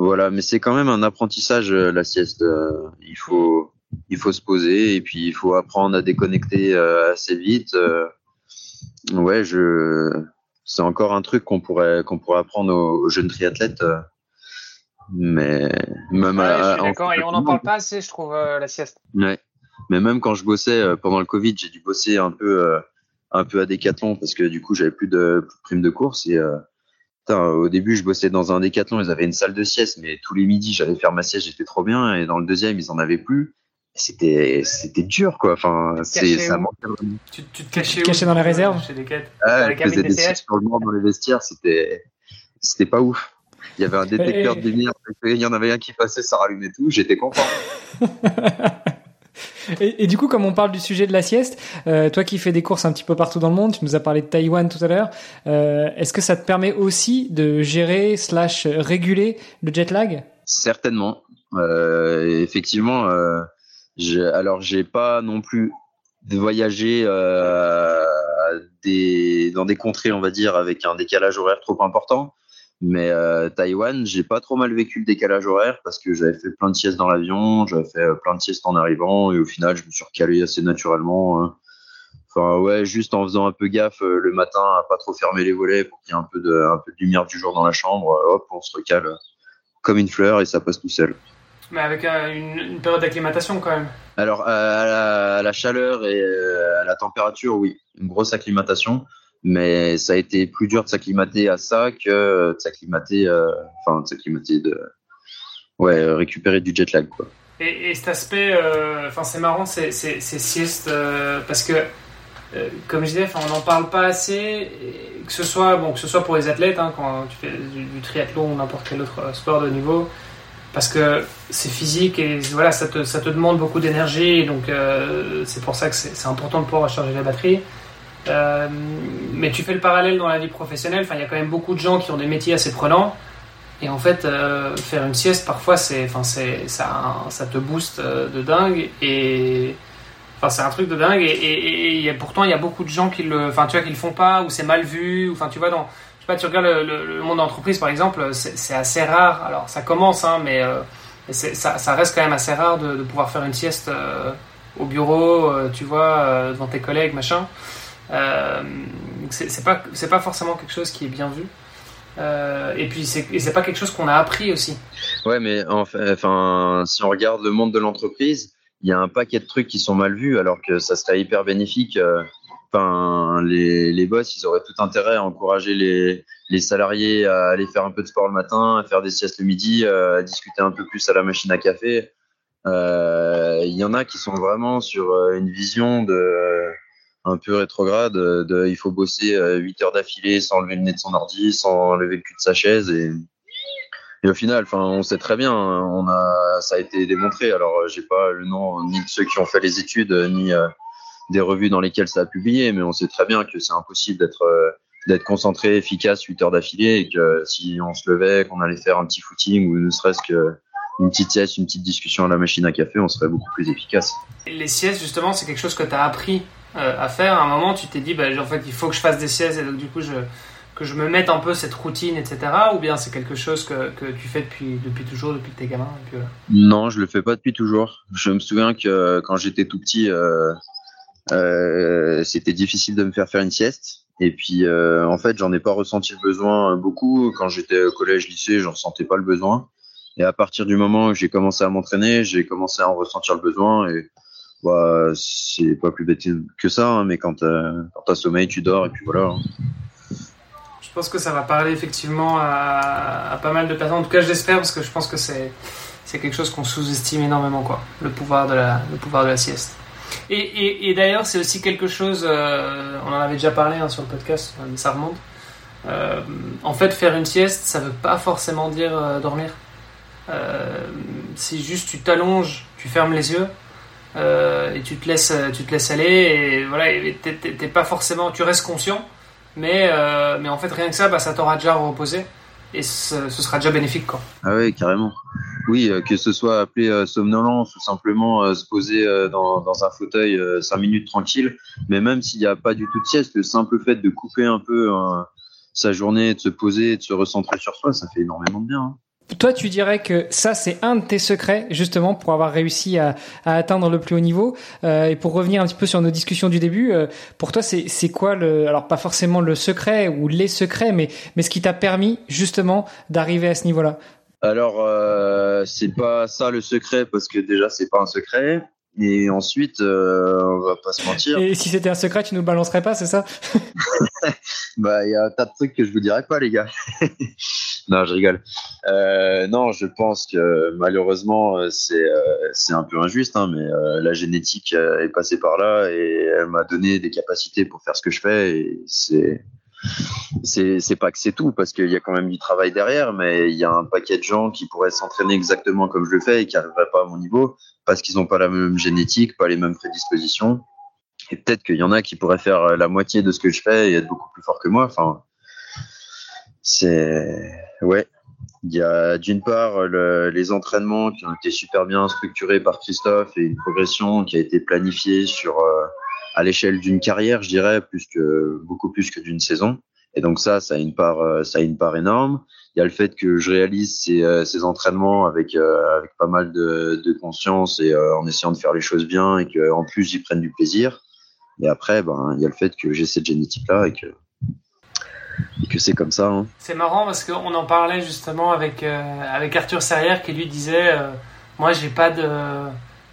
voilà, mais c'est quand même un apprentissage euh, la sieste. Euh, il faut il faut se poser et puis il faut apprendre à déconnecter euh, assez vite. ouais, je c'est encore un truc qu'on pourrait qu'on pourrait apprendre aux, jeunes triathlètes. mais même ouais, à, je suis d'accord et on n'en parle pas assez, je trouve la sieste. Ouais, mais même quand je bossais pendant le Covid, j'ai dû bosser un peu un peu à décathlon parce que du coup j'avais plus de, plus de primes de course et au début, je bossais dans un décathlon, ils avaient une salle de sieste, mais tous les midis, j'allais faire ma sieste, j'étais trop bien. Et dans le deuxième, ils en avaient plus. C'était, c'était dur, quoi. Enfin, c'est, ça tu, tu, te cachais, cachais dans la réserve? Chez des ah, dans faisais des siestes sur le dans les vestiaires, c'était, c'était pas ouf. Il y avait un détecteur de lumière, il y en avait un qui passait, ça rallumait tout, j'étais content. Et, du coup, comme on parle du sujet de la sieste, euh, toi qui fais des courses un petit peu partout dans le monde, tu nous as parlé de Taïwan tout à l'heure, euh, est-ce que ça te permet aussi de gérer slash réguler le jet lag? Certainement. Euh, effectivement, alors j'ai pas non plus voyagé dans des contrées, on va dire, avec un décalage horaire trop important. Mais euh, Taïwan, j'ai pas trop mal vécu le décalage horaire parce que j'avais fait plein de siestes dans l'avion, j'avais fait euh, plein de siestes en arrivant et au final, je me suis recalé assez naturellement. Hein. Enfin ouais, juste en faisant un peu gaffe euh, le matin à pas trop fermer les volets pour qu'il y ait un peu de un peu de lumière du jour dans la chambre. Euh, hop, on se recale comme une fleur et ça passe tout seul. Mais avec une, une, période d'acclimatation quand même. Alors à la, à la, chaleur et à la température, oui, une grosse acclimatation mais ça a été plus dur de s'acclimater à ça que de s'acclimater, euh, enfin de s'acclimater de, ouais, récupérer du jet lag quoi. Et, et cet aspect, euh, enfin c'est marrant, c'est c'est sieste euh, parce que comme je disais, on n'en parle pas assez, que ce soit bon, que ce soit pour les athlètes, hein, quand tu fais du, triathlon ou n'importe quel autre sport de niveau, parce que c'est physique et voilà, ça te, ça te demande beaucoup d'énergie, donc euh, c'est pour ça que c'est important de pouvoir recharger la batterie. Euh, mais tu fais le parallèle dans la vie professionnelle, enfin, il y a quand même beaucoup de gens qui ont des métiers assez prenants, et en fait, euh, faire une sieste, parfois, c'est, enfin, c'est, ça, ça te booste de dingue, et enfin, c'est un truc de dingue, et, pourtant, il y a beaucoup de gens qui le, enfin, tu vois, qui le font pas, ou c'est mal vu, enfin, tu vois, dans, tu regardes le, monde d'entreprise, par exemple, c'est assez rare. Alors, ça commence, hein, mais euh, ça, reste quand même assez rare de, pouvoir faire une sieste euh, au bureau, euh, tu vois, devant tes collègues, machin. C'est pas, pas forcément quelque chose qui est bien vu. et puis, c'est pas quelque chose qu'on a appris aussi. Ouais, mais enfin, si on regarde le monde de l'entreprise, il y a un paquet de trucs qui sont mal vus, alors que ça serait hyper bénéfique enfin, les, les boss, ils auraient tout intérêt à encourager les, les salariés à aller faire un peu de sport le matin, à faire des siestes le midi, euh, à discuter un peu plus à la machine à café. Euh, il y en a qui sont vraiment sur euh, une vision de un peu rétrograde de, il faut bosser 8 heures d'affilée sans lever le nez de son ordi, sans lever le cul de sa chaise et au final, on sait très bien, on a, ça a été démontré. Alors, j'ai pas le nom ni de ceux qui ont fait les études, ni des revues dans lesquelles ça a publié, mais on sait très bien que c'est impossible d'être euh, concentré, efficace 8 heures d'affilée et que si on se levait, qu'on allait faire un petit footing ou ne serait-ce que une petite sieste, une petite discussion à la machine à café, on serait beaucoup plus efficace. Les siestes, justement, c'est quelque chose que tu as appris euh, à faire. À un moment, tu t'es dit, bah, en fait, il faut que je fasse des siestes et donc du coup, que je me mette un peu cette routine, etc. Ou bien c'est quelque chose que, que, tu fais depuis, depuis toujours, depuis que tu es gamin Non, je le fais pas depuis toujours. Je me souviens que quand j'étais tout petit, euh, euh, c'était difficile de me faire faire une sieste. Et puis, euh, en fait, j'en ai pas ressenti le besoin beaucoup. Quand j'étais au collège, lycée, j'en ressentais pas le besoin. Et à partir du moment où j'ai commencé à m'entraîner, j'ai commencé à en ressentir le besoin. Et bah, c'est pas plus bête que ça, hein, mais quand t'as sommeil, tu dors, et puis voilà. Hein. Je pense que ça va parler effectivement à, pas mal de personnes. En tout cas, j'espère, parce que je pense que c'est quelque chose qu'on sous-estime énormément, quoi. Le pouvoir de la, le pouvoir de la sieste. Et, d'ailleurs, c'est aussi quelque chose, euh, on en avait déjà parlé hein, sur le podcast, mais ça remonte. Euh, en fait, faire une sieste, ça veut pas forcément dire euh, dormir. si juste tu t'allonges, tu fermes les yeux et tu te laisses, tu te laisses aller et voilà, t'es pas forcément, tu restes conscient, mais mais en fait rien que ça, bah, ça t'aura déjà reposé et ce, sera déjà bénéfique quoi. Ah oui, carrément. Oui, euh, que ce soit appelé euh, somnolence ou simplement euh, se poser dans, un fauteuil cinq minutes tranquille, mais même s'il n'y a pas du tout de sieste, le simple fait de couper un peu sa journée, de se poser, de se recentrer sur soi, ça fait énormément de bien. Hein. Toi, tu dirais que ça, c'est un de tes secrets, justement, pour avoir réussi à, à atteindre le plus haut niveau. Euh, et pour revenir un petit peu sur nos discussions du début, euh, pour toi, c'est quoi le, alors pas forcément le secret ou les secrets, mais, mais ce qui t'a permis, justement, d'arriver à ce niveau-là? Alors, euh, c'est pas ça le secret, parce que déjà, c'est pas un secret. Et ensuite, euh, on va pas se mentir. Et si c'était un secret, tu nous balancerais pas, c'est ça? Bah, il y a un tas de trucs que je vous dirais pas, les gars. Non, je rigole. Euh, non, je pense que malheureusement, c'est euh, c'est un peu injuste, hein, mais euh, la génétique est passée par là et elle m'a donné des capacités pour faire ce que je fais. Et c'est c'est pas que c'est tout parce qu'il y a quand même du travail derrière, mais il y a un paquet de gens qui pourraient s'entraîner exactement comme je le fais et qui n'arriveraient pas à mon niveau parce qu'ils n'ont pas la même génétique, pas les mêmes prédispositions. Et peut-être qu'il y en a qui pourraient faire la moitié de ce que je fais et être beaucoup plus fort que moi. Enfin, c'est ouais. Il y a d'une part les entraînements qui ont été super bien structurés par Christophe et une progression qui a été planifiée sur euh, à l'échelle d'une carrière, je dirais, plus que beaucoup plus que d'une saison. Et donc ça, ça a une part, euh, ça a une part énorme. Il y a le fait que je réalise ces, euh, ces entraînements avec euh, avec pas mal de, de conscience et en essayant de faire les choses bien et que en plus j'y prenne du plaisir. Et après, ben il y a le fait que j'ai cette génétique-là et que que c'est comme ça. Hein. C'est marrant parce qu'on en parlait justement avec avec Arthur Serrière qui lui disait, moi j'ai pas de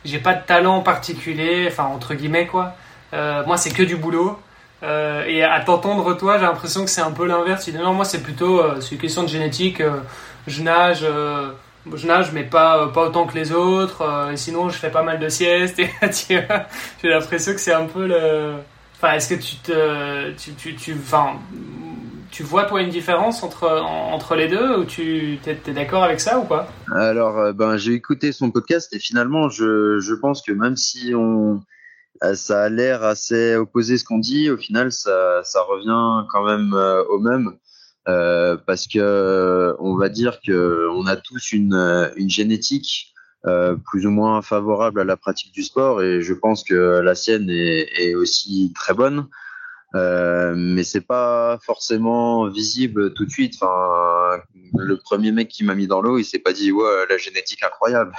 j'ai pas de talent particulier, enfin entre guillemets quoi. Euh, moi, c'est que du boulot. Euh, et à t'entendre, toi, j'ai l'impression que c'est un peu l'inverse. Tu dis non, moi, c'est plutôt euh, c'est une question de génétique. je nage, je nage, mais pas, pas autant que les autres. sinon, je fais pas mal de siestes. J'ai l'impression que c'est un peu le. Enfin, est-ce que tu te. Tu, tu, tu, enfin, tu vois toi une différence entre, entre les deux ou tu es, d'accord avec ça ou pas? Alors, ben, j'ai écouté son podcast et finalement, je, je pense que même si on, ça a l'air assez opposé ce qu'on dit, au final, ça, ça revient quand même au même. Euh, parce que on va dire que on a tous une, une génétique euh, plus ou moins favorable à la pratique du sport et je pense que la sienne est aussi très bonne. Euh, mais c'est pas forcément visible tout de suite. Enfin, le premier mec qui m'a mis dans l'eau, il s'est pas dit ouais la génétique incroyable.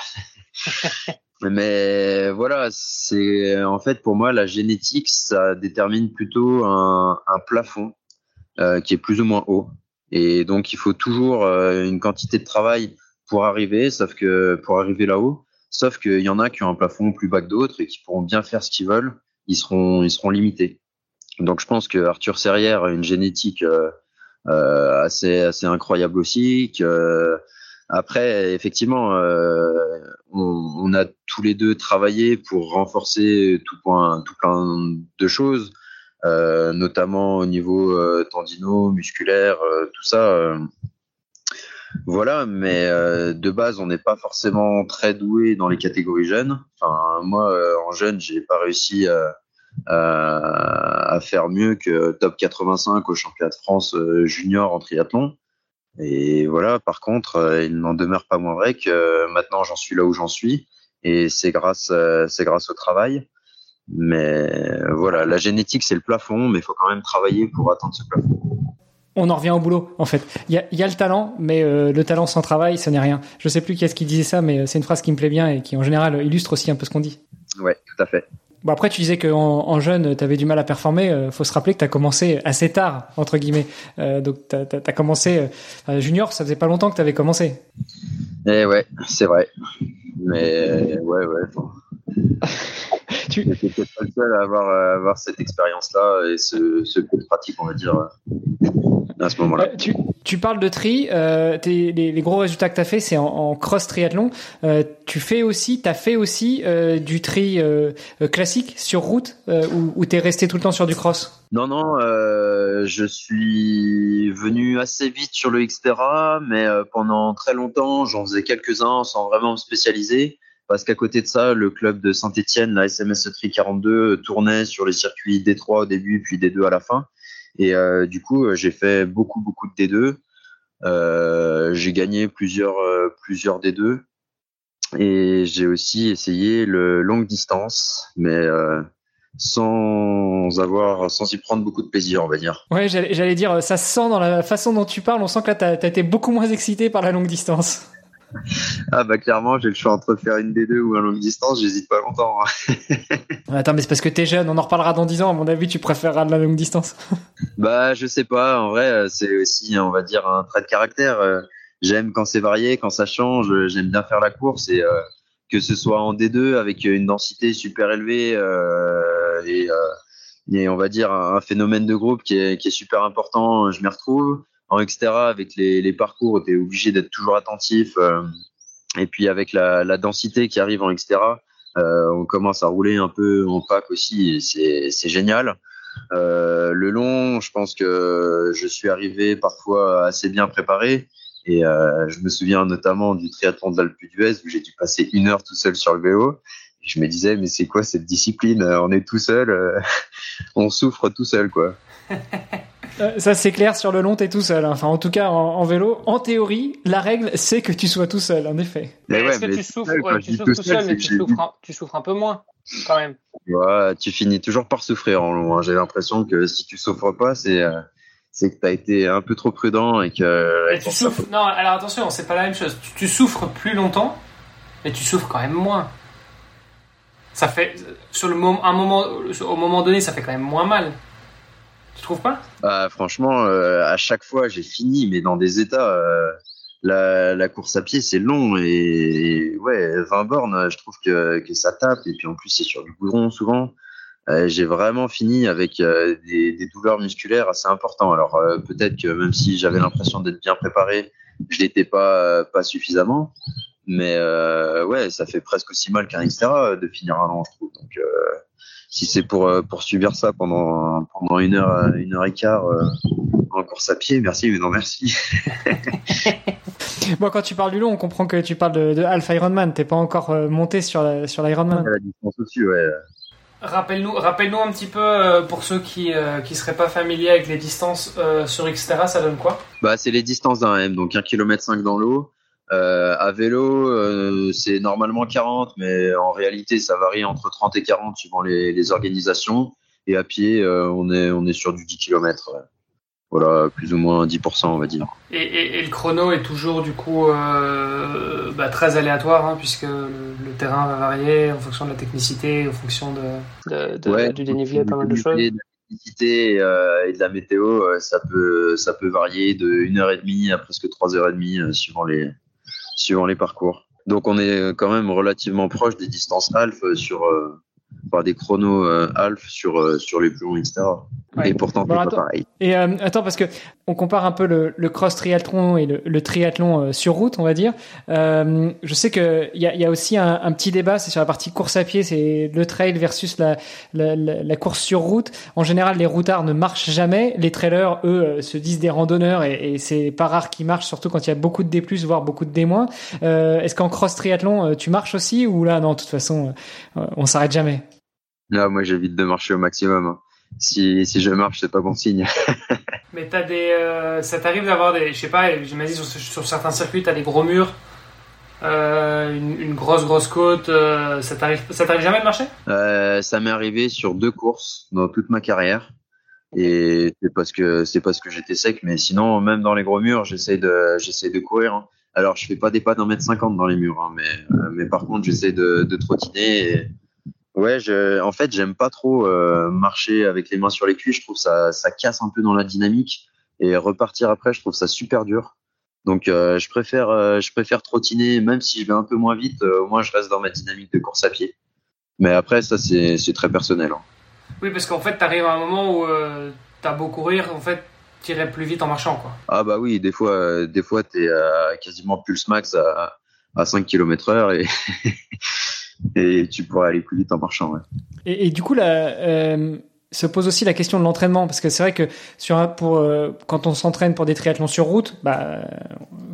mais voilà, c'est en fait pour moi la génétique, ça détermine plutôt un, un plafond euh, qui est plus ou moins haut. Et donc, il faut toujours euh, une quantité de travail pour arriver, sauf que pour arriver là-haut, sauf qu'il y en a qui ont un plafond plus bas que d'autres et qui pourront bien faire ce qu'ils veulent, ils seront, ils seront limités. Donc, je pense que Arthur Serrière a une génétique euh, euh, assez, assez incroyable aussi. Que, après, effectivement, euh, on, on, a tous les deux travaillé pour renforcer tout, point, tout plein de choses. Euh, notamment au niveau euh, tendino, musculaire, euh, tout ça. Voilà, mais de base, on n'est pas forcément très doué dans les catégories jeunes. Enfin, moi, en jeune, j'ai pas réussi à, à, faire mieux que top 85 au championnat de France junior en triathlon. Et voilà, par contre, il n'en demeure pas moins vrai que maintenant j'en suis là où j'en suis, et c'est grâce, c'est grâce au travail. Mais voilà, la génétique, c'est le plafond, mais il faut quand même travailler pour atteindre ce plafond. On en revient au boulot, en fait. Il y a, y a, le talent, mais euh, le talent sans travail, ce n'est rien. Je sais plus qui est-ce qui disait ça, mais euh, c'est une phrase qui me plaît bien et qui, en général, illustre aussi un peu ce qu'on dit. Ouais, tout à fait. Bon, après, tu disais qu'en en jeune, tu avais du mal à performer. Euh, faut se rappeler que tu as commencé assez tard, entre guillemets. Euh, donc, tu as, commencé junior, ça faisait pas longtemps que tu avais commencé. Eh ouais, c'est vrai. Mais ouais, ouais. tu n'étais peut-être pas le seul à avoir, à avoir cette expérience-là et ce, ce peu de pratique, on va dire, à ce moment-là. Euh, tu, tu, parles de tri. Euh, les, les, gros résultats que tu as fait, c'est en, en, cross triathlon. Euh, tu fais aussi, as fait aussi du tri classique sur route ou, ou tu es resté tout le temps sur du cross? Non, non. je suis venu assez vite sur le Xterra, mais pendant très longtemps, j'en faisais quelques-uns sans vraiment me spécialiser parce qu'à côté de ça, le club de Saint-Etienne, la SMS Tri 42, tournait sur les circuits D3 au début, puis D2 à la fin. Et euh, du coup, j'ai fait beaucoup, beaucoup de D2. Euh, j'ai gagné plusieurs, euh, plusieurs D2. Et j'ai aussi essayé le longue distance, mais euh, sans avoir, sans y prendre beaucoup de plaisir, on va dire. Ouais, j'allais dire, ça se sent dans la façon dont tu parles, on sent que là, tu as, as été beaucoup moins excité par la longue distance. Ah bah clairement, j'ai le choix entre faire une D2 ou un longue distance, j'hésite pas longtemps. Hein. Attends, mais c'est parce que t'es jeune, on en reparlera dans 10 ans, à mon avis, tu préféreras de la longue distance. bah je sais pas, en vrai, c'est aussi, on va dire, un trait de caractère. Euh, j'aime quand c'est varié, quand ça change, j'aime bien faire la course et euh, que ce soit en D2 avec une densité super élevée euh, et, euh, et, on va dire un phénomène de groupe qui est, qui est super important, je m'y retrouve en extra avec les, les parcours, tu es obligé d'être toujours attentif. Euh, et puis avec la, la, densité qui arrive en extra, euh, on commence à rouler un peu en pack aussi, et c'est génial. Euh, le long, je pense que je suis arrivé parfois assez bien préparé. Et euh, je me souviens notamment du triathlon de l'Alpe d'Huez où j'ai dû passer une heure tout seul sur le vélo. Je me disais, mais c'est quoi cette discipline? On est tout seul, euh, on souffre tout seul, quoi. Euh, ça c'est clair sur le long t'es tout seul. Hein. Enfin en tout cas en, vélo, en théorie, la règle c'est que tu sois tout seul, en effet. Mais, est-ce que tu souffres, tu souffres tout seul, mais tu souffres, un, tu souffres un peu moins quand même. Ouais, tu finis toujours par souffrir en long. Hein. J'ai l'impression que si tu souffres pas, c'est euh, c'est que t'as été un peu trop prudent et que. tu souffres. Non, alors attention, c'est pas la même chose. Tu, tu, souffres plus longtemps, mais tu souffres quand même moins. Ça fait sur le moment, un moment, au moment donné, ça fait quand même moins mal. Bah, Franchement, euh, à chaque fois, j'ai fini, mais dans des états. Euh, la, la, course à pied, c'est long et, ouais, 20 bornes, je trouve que, que ça tape. Et puis en plus, c'est sur du goudron souvent. Euh, j'ai vraiment fini avec euh, des, des, douleurs musculaires assez importantes. Alors euh, peut-être que même si j'avais l'impression d'être bien préparé, je l'étais pas pas suffisamment. Mais ouais, ça fait presque aussi mal qu'un extra de finir un an, je trouve. Donc si c'est pour, euh, pour subir ça pendant, pendant une heure, une heure et quart euh, en course à pied, merci, mais non merci. bon, quand tu parles du long, on comprend que tu parles de, de Half Ironman. T'es pas encore monté sur sur l'Ironman. La distance au-dessus, ouais. Rappelle-nous, rappelle-nous un petit peu euh, pour ceux qui euh, qui seraient pas familiers avec les distances euh, sur Xterra, ça donne quoi? Bah c'est les distances d'un M, donc 1 km 5 dans l'eau. À vélo, c'est normalement 40, mais en réalité ça varie entre 30 et 40 suivant les, les organisations. Et à pied, on est on est sur du 10 km. Ouais voilà, plus ou moins 10%, on va dire. Et, et, et, le chrono est toujours du coup euh, bah, très aléatoire, hein, puisque le, terrain va varier en fonction de la technicité, en fonction de, de, de du dénivelé, pas mal de choses. De la technicité euh, et de la météo, euh, ça peut, ça peut varier de 1h30 à presque 3h30 euh, suivant, les, suivant les parcours. Donc on est quand même relativement proche des distances half sur, par des chronos euh, half sur, euh, sur les plus longs, etc. Et pourtant, c'est pas pareil. Et euh, attends, parce que on compare un peu le, le cross triathlon et le, le triathlon euh, sur route, on va dire. Euh, je sais que il y a, y a, aussi un, un petit débat, c'est sur la partie course à pied, c'est le trail versus la, la, la, course sur route. En général, les routards ne marchent jamais. Les trailers, eux, se disent des randonneurs et, et c'est pas rare qu'ils marchent, surtout quand il y a beaucoup de D+, voire beaucoup de D-. Est-ce qu'en cross triathlon, tu marches aussi ou là, non, de toute façon, on s'arrête jamais? Là, moi, j'évite de marcher au maximum. Hein. Si, si je marche, c'est pas bon signe. Mais t'as des, euh, ça t'arrive d'avoir des, je sais pas, j'imagine sur, sur certains circuits, t'as des gros murs, euh, une, une, grosse grosse côte. Euh, ça t'arrive, ça t'arrive jamais de marcher? Ça m'est arrivé sur deux courses dans toute ma carrière. Et c'est parce que c'est parce que j'étais sec, mais sinon même dans les gros murs, j'essaie de j'essaie de courir. Hein. Alors je fais pas des pas d'un mètre cinquante dans les murs, hein, mais mais par contre j'essaie de, de trottiner. Et, Ouais, je, en fait, j'aime pas trop euh, marcher avec les mains sur les cuisses. Je trouve ça, ça casse un peu dans la dynamique et repartir après, je trouve ça super dur. Donc, euh, je préfère, euh, je préfère trottiner, même si je vais un peu moins vite. au moins, je reste dans ma dynamique de course à pied. Mais après, ça, c'est, c'est très personnel. Hein. Oui, parce qu'en fait, tu arrives à un moment où tu as beau courir, en fait, tu irais plus vite en marchant, quoi. Ah bah oui, des fois, des fois, t'es à quasiment pulse max à, à 5 km heure et et tu pourrais aller plus vite en marchant. Et, du coup, là, euh, se pose aussi la question de l'entraînement parce que c'est vrai que sur pour euh, quand on s'entraîne pour des triathlons sur route, bah,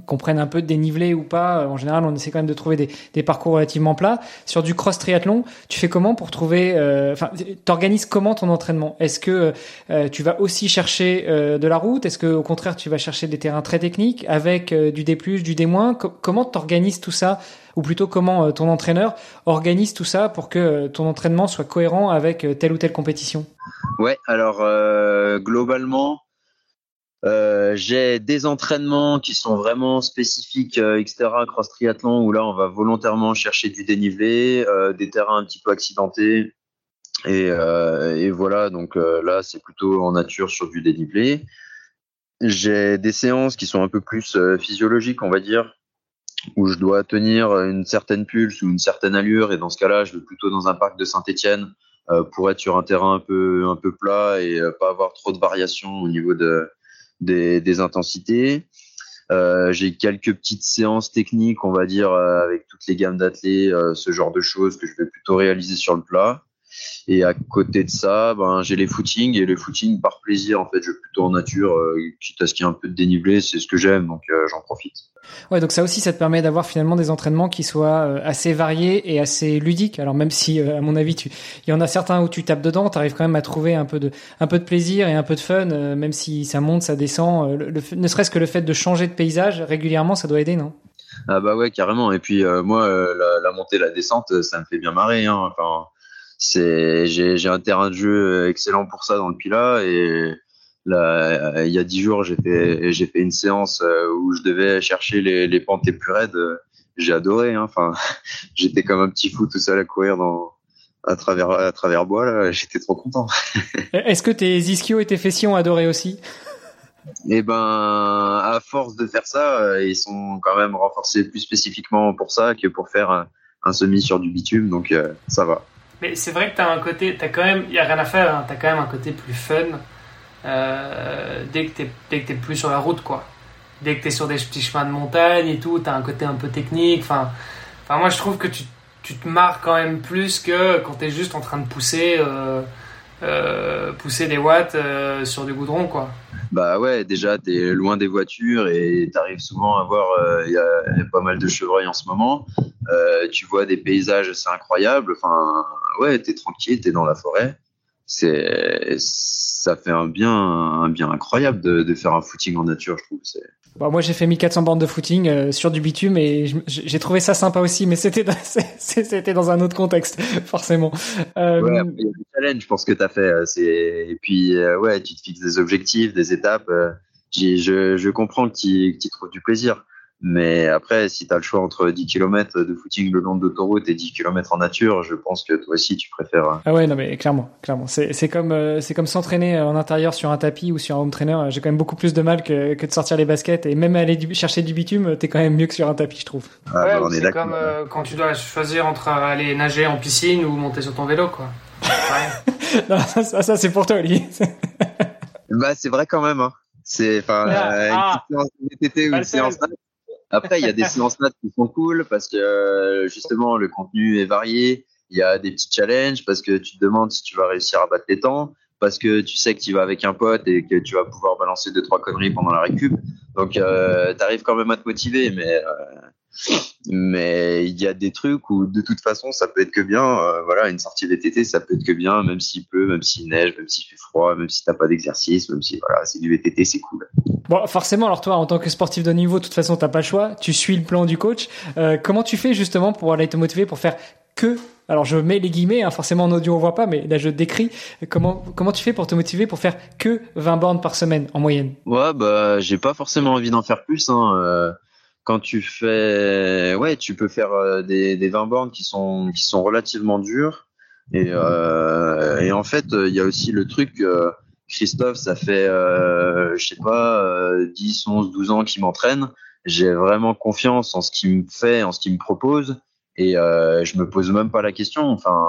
qu'on prenne un peu de dénivelé ou pas, en général, on essaie quand même de trouver des, parcours relativement plats. Sur du cross triathlon, tu fais comment pour trouver, euh, enfin, t'organises comment ton entraînement? Est-ce que euh, tu vas aussi chercher de la route? Est-ce que au contraire, tu vas chercher des terrains très techniques avec du D+, du D-? Comment t'organises tout ça ou plutôt comment ton entraîneur organise tout ça pour que ton entraînement soit cohérent avec telle ou telle compétition? Ouais, alors euh, globalement, euh, j'ai des entraînements qui sont vraiment spécifiques, euh, etc. Cross triathlon où là on va volontairement chercher du dénivelé, euh, des terrains un petit peu accidentés et, euh, voilà. Donc euh, là c'est plutôt en nature sur du dénivelé. J'ai des séances qui sont un peu plus physiologiques, on va dire, où je dois tenir une certaine pulse ou une certaine allure et dans ce cas-là je vais plutôt dans un parc de Saint-Étienne euh, pour être sur un terrain un peu un peu plat et euh, pas avoir trop de variations au niveau de des, intensités. Euh, j'ai quelques petites séances techniques, on va dire, avec toutes les gammes d'athlètes, ce genre de choses que je vais plutôt réaliser sur le plat. Et à côté de ça, ben, j'ai les footings et le footing par plaisir, en fait, je vais plutôt en nature, euh, quitte à ce qu'il y ait un peu de dénivelé, c'est ce que j'aime, donc euh, j'en profite. Ouais, donc ça aussi, ça te permet d'avoir finalement des entraînements qui soient euh, assez variés et assez ludiques. Alors même si, à mon avis, tu, il y en a certains où tu tapes dedans, tu arrives quand même à trouver un peu de, un peu de plaisir et un peu de fun, même si ça monte, ça descend. Le, ne serait-ce que le fait de changer de paysage régulièrement, ça doit aider, non? Ah bah ouais, carrément. Et puis moi, la, la, montée, la descente, ça me fait bien marrer. Hein. Enfin c'est j'ai j'ai un terrain de jeu excellent pour ça dans le Pila et là il y a dix jours j'ai fait j'ai fait une séance euh, où je devais chercher les les pentes les plus raides. J'ai adoré hein. enfin j'étais comme un petit fou tout seul à courir dans à travers à travers bois là. J'étais trop content. Est-ce que tes ischios et tes fessiers ont adoré aussi? Eh ben, à force de faire ça, euh, ils sont quand même renforcés plus spécifiquement pour ça que pour faire un, un semi sur du bitume, donc euh, ça va. Mais c'est vrai que t'as un côté, t'as quand même, y a rien à faire, hein, t'as quand même un côté plus fun euh, dès que t'es, plus sur la route, quoi. Dès que t'es sur des petits chemins de montagne et tout, t'as un côté un peu technique. Enfin, moi je trouve que tu, tu te marres quand même plus que quand t'es juste en train de pousser, euh, euh, pousser des watts euh, sur du goudron, quoi. Bah ouais, déjà, tu es loin des voitures et tu arrives souvent à voir, il y, a pas mal de chevreuils en ce moment. tu vois des paysages, c'est incroyable. Enfin, ouais, tu es tranquille, tu es dans la forêt. C'est ça fait un bien, un bien incroyable de, de faire un footing en nature, je trouve. Bon, moi, j'ai fait 1400 bornes de footing euh, sur du bitume et j'ai trouvé ça sympa aussi, mais c'était c'était dans un autre contexte, forcément. Euh... Ouais, il y a des challenges, je pense que tu as fait. Euh, et puis, euh, ouais, tu te fixes des objectifs, des étapes. je, je comprends que tu, que tu trouves du plaisir. Mais après, si tu as le choix entre 10 km de footing le long de l'autoroute et 10 km en nature, je pense que toi aussi tu préfères. Euh, ah ouais, non mais clairement, clairement. C'est comme euh, c'est comme s'entraîner en intérieur sur un tapis ou sur un home trainer. J'ai quand même beaucoup plus de mal que, que de sortir les baskets et même aller chercher du bitume, t'es quand même mieux que sur un tapis, je trouve. Ah, ouais, bah, c'est comme euh, quand tu dois choisir entre aller nager en piscine ou monter sur ton vélo, quoi. non, ça, ça, c'est pour toi, Olivier. bah c'est vrai quand même. Hein. C'est enfin ah, une séance de ou une séance après, il y a des séances maths qui sont cool parce que euh, justement le contenu est varié. Il y a des petits challenges parce que tu te demandes si tu vas réussir à battre les temps, parce que tu sais que tu vas avec un pote et que tu vas pouvoir balancer deux trois conneries pendant la récup. Donc, euh, tu arrives quand même à te motiver, mais euh, mais il y a des trucs où de toute façon ça peut être que bien. Euh, voilà, une sortie VTT ça peut être que bien, même s'il pleut, même s'il neige, même s'il fait froid, même si t'as pas d'exercice, même si voilà, c'est du VTT, c'est cool. Bon, forcément, alors toi, en tant que sportif de niveau, de toute façon, t'as pas le choix. Tu suis le plan du coach. Euh, comment tu fais justement pour aller te motiver pour faire que alors je mets les guillemets, hein, forcément en audio on voit pas, mais là je décris. Comment comment tu fais pour te motiver pour faire que 20 bornes par semaine en moyenne? Ouais bah j'ai pas forcément envie d'en faire plus. Hein. Euh, quand tu fais, ouais, tu peux faire euh, des, des 20 bornes qui sont, qui sont relativement dures. Et, euh, et en fait, il y a aussi le truc, euh, Christophe, ça fait, euh, je sais pas, 10, 11, 12 ans qu'il m'entraîne. J'ai vraiment confiance en ce qu'il me fait, en ce qu'il me propose. Et euh, je me pose même pas la question. Enfin,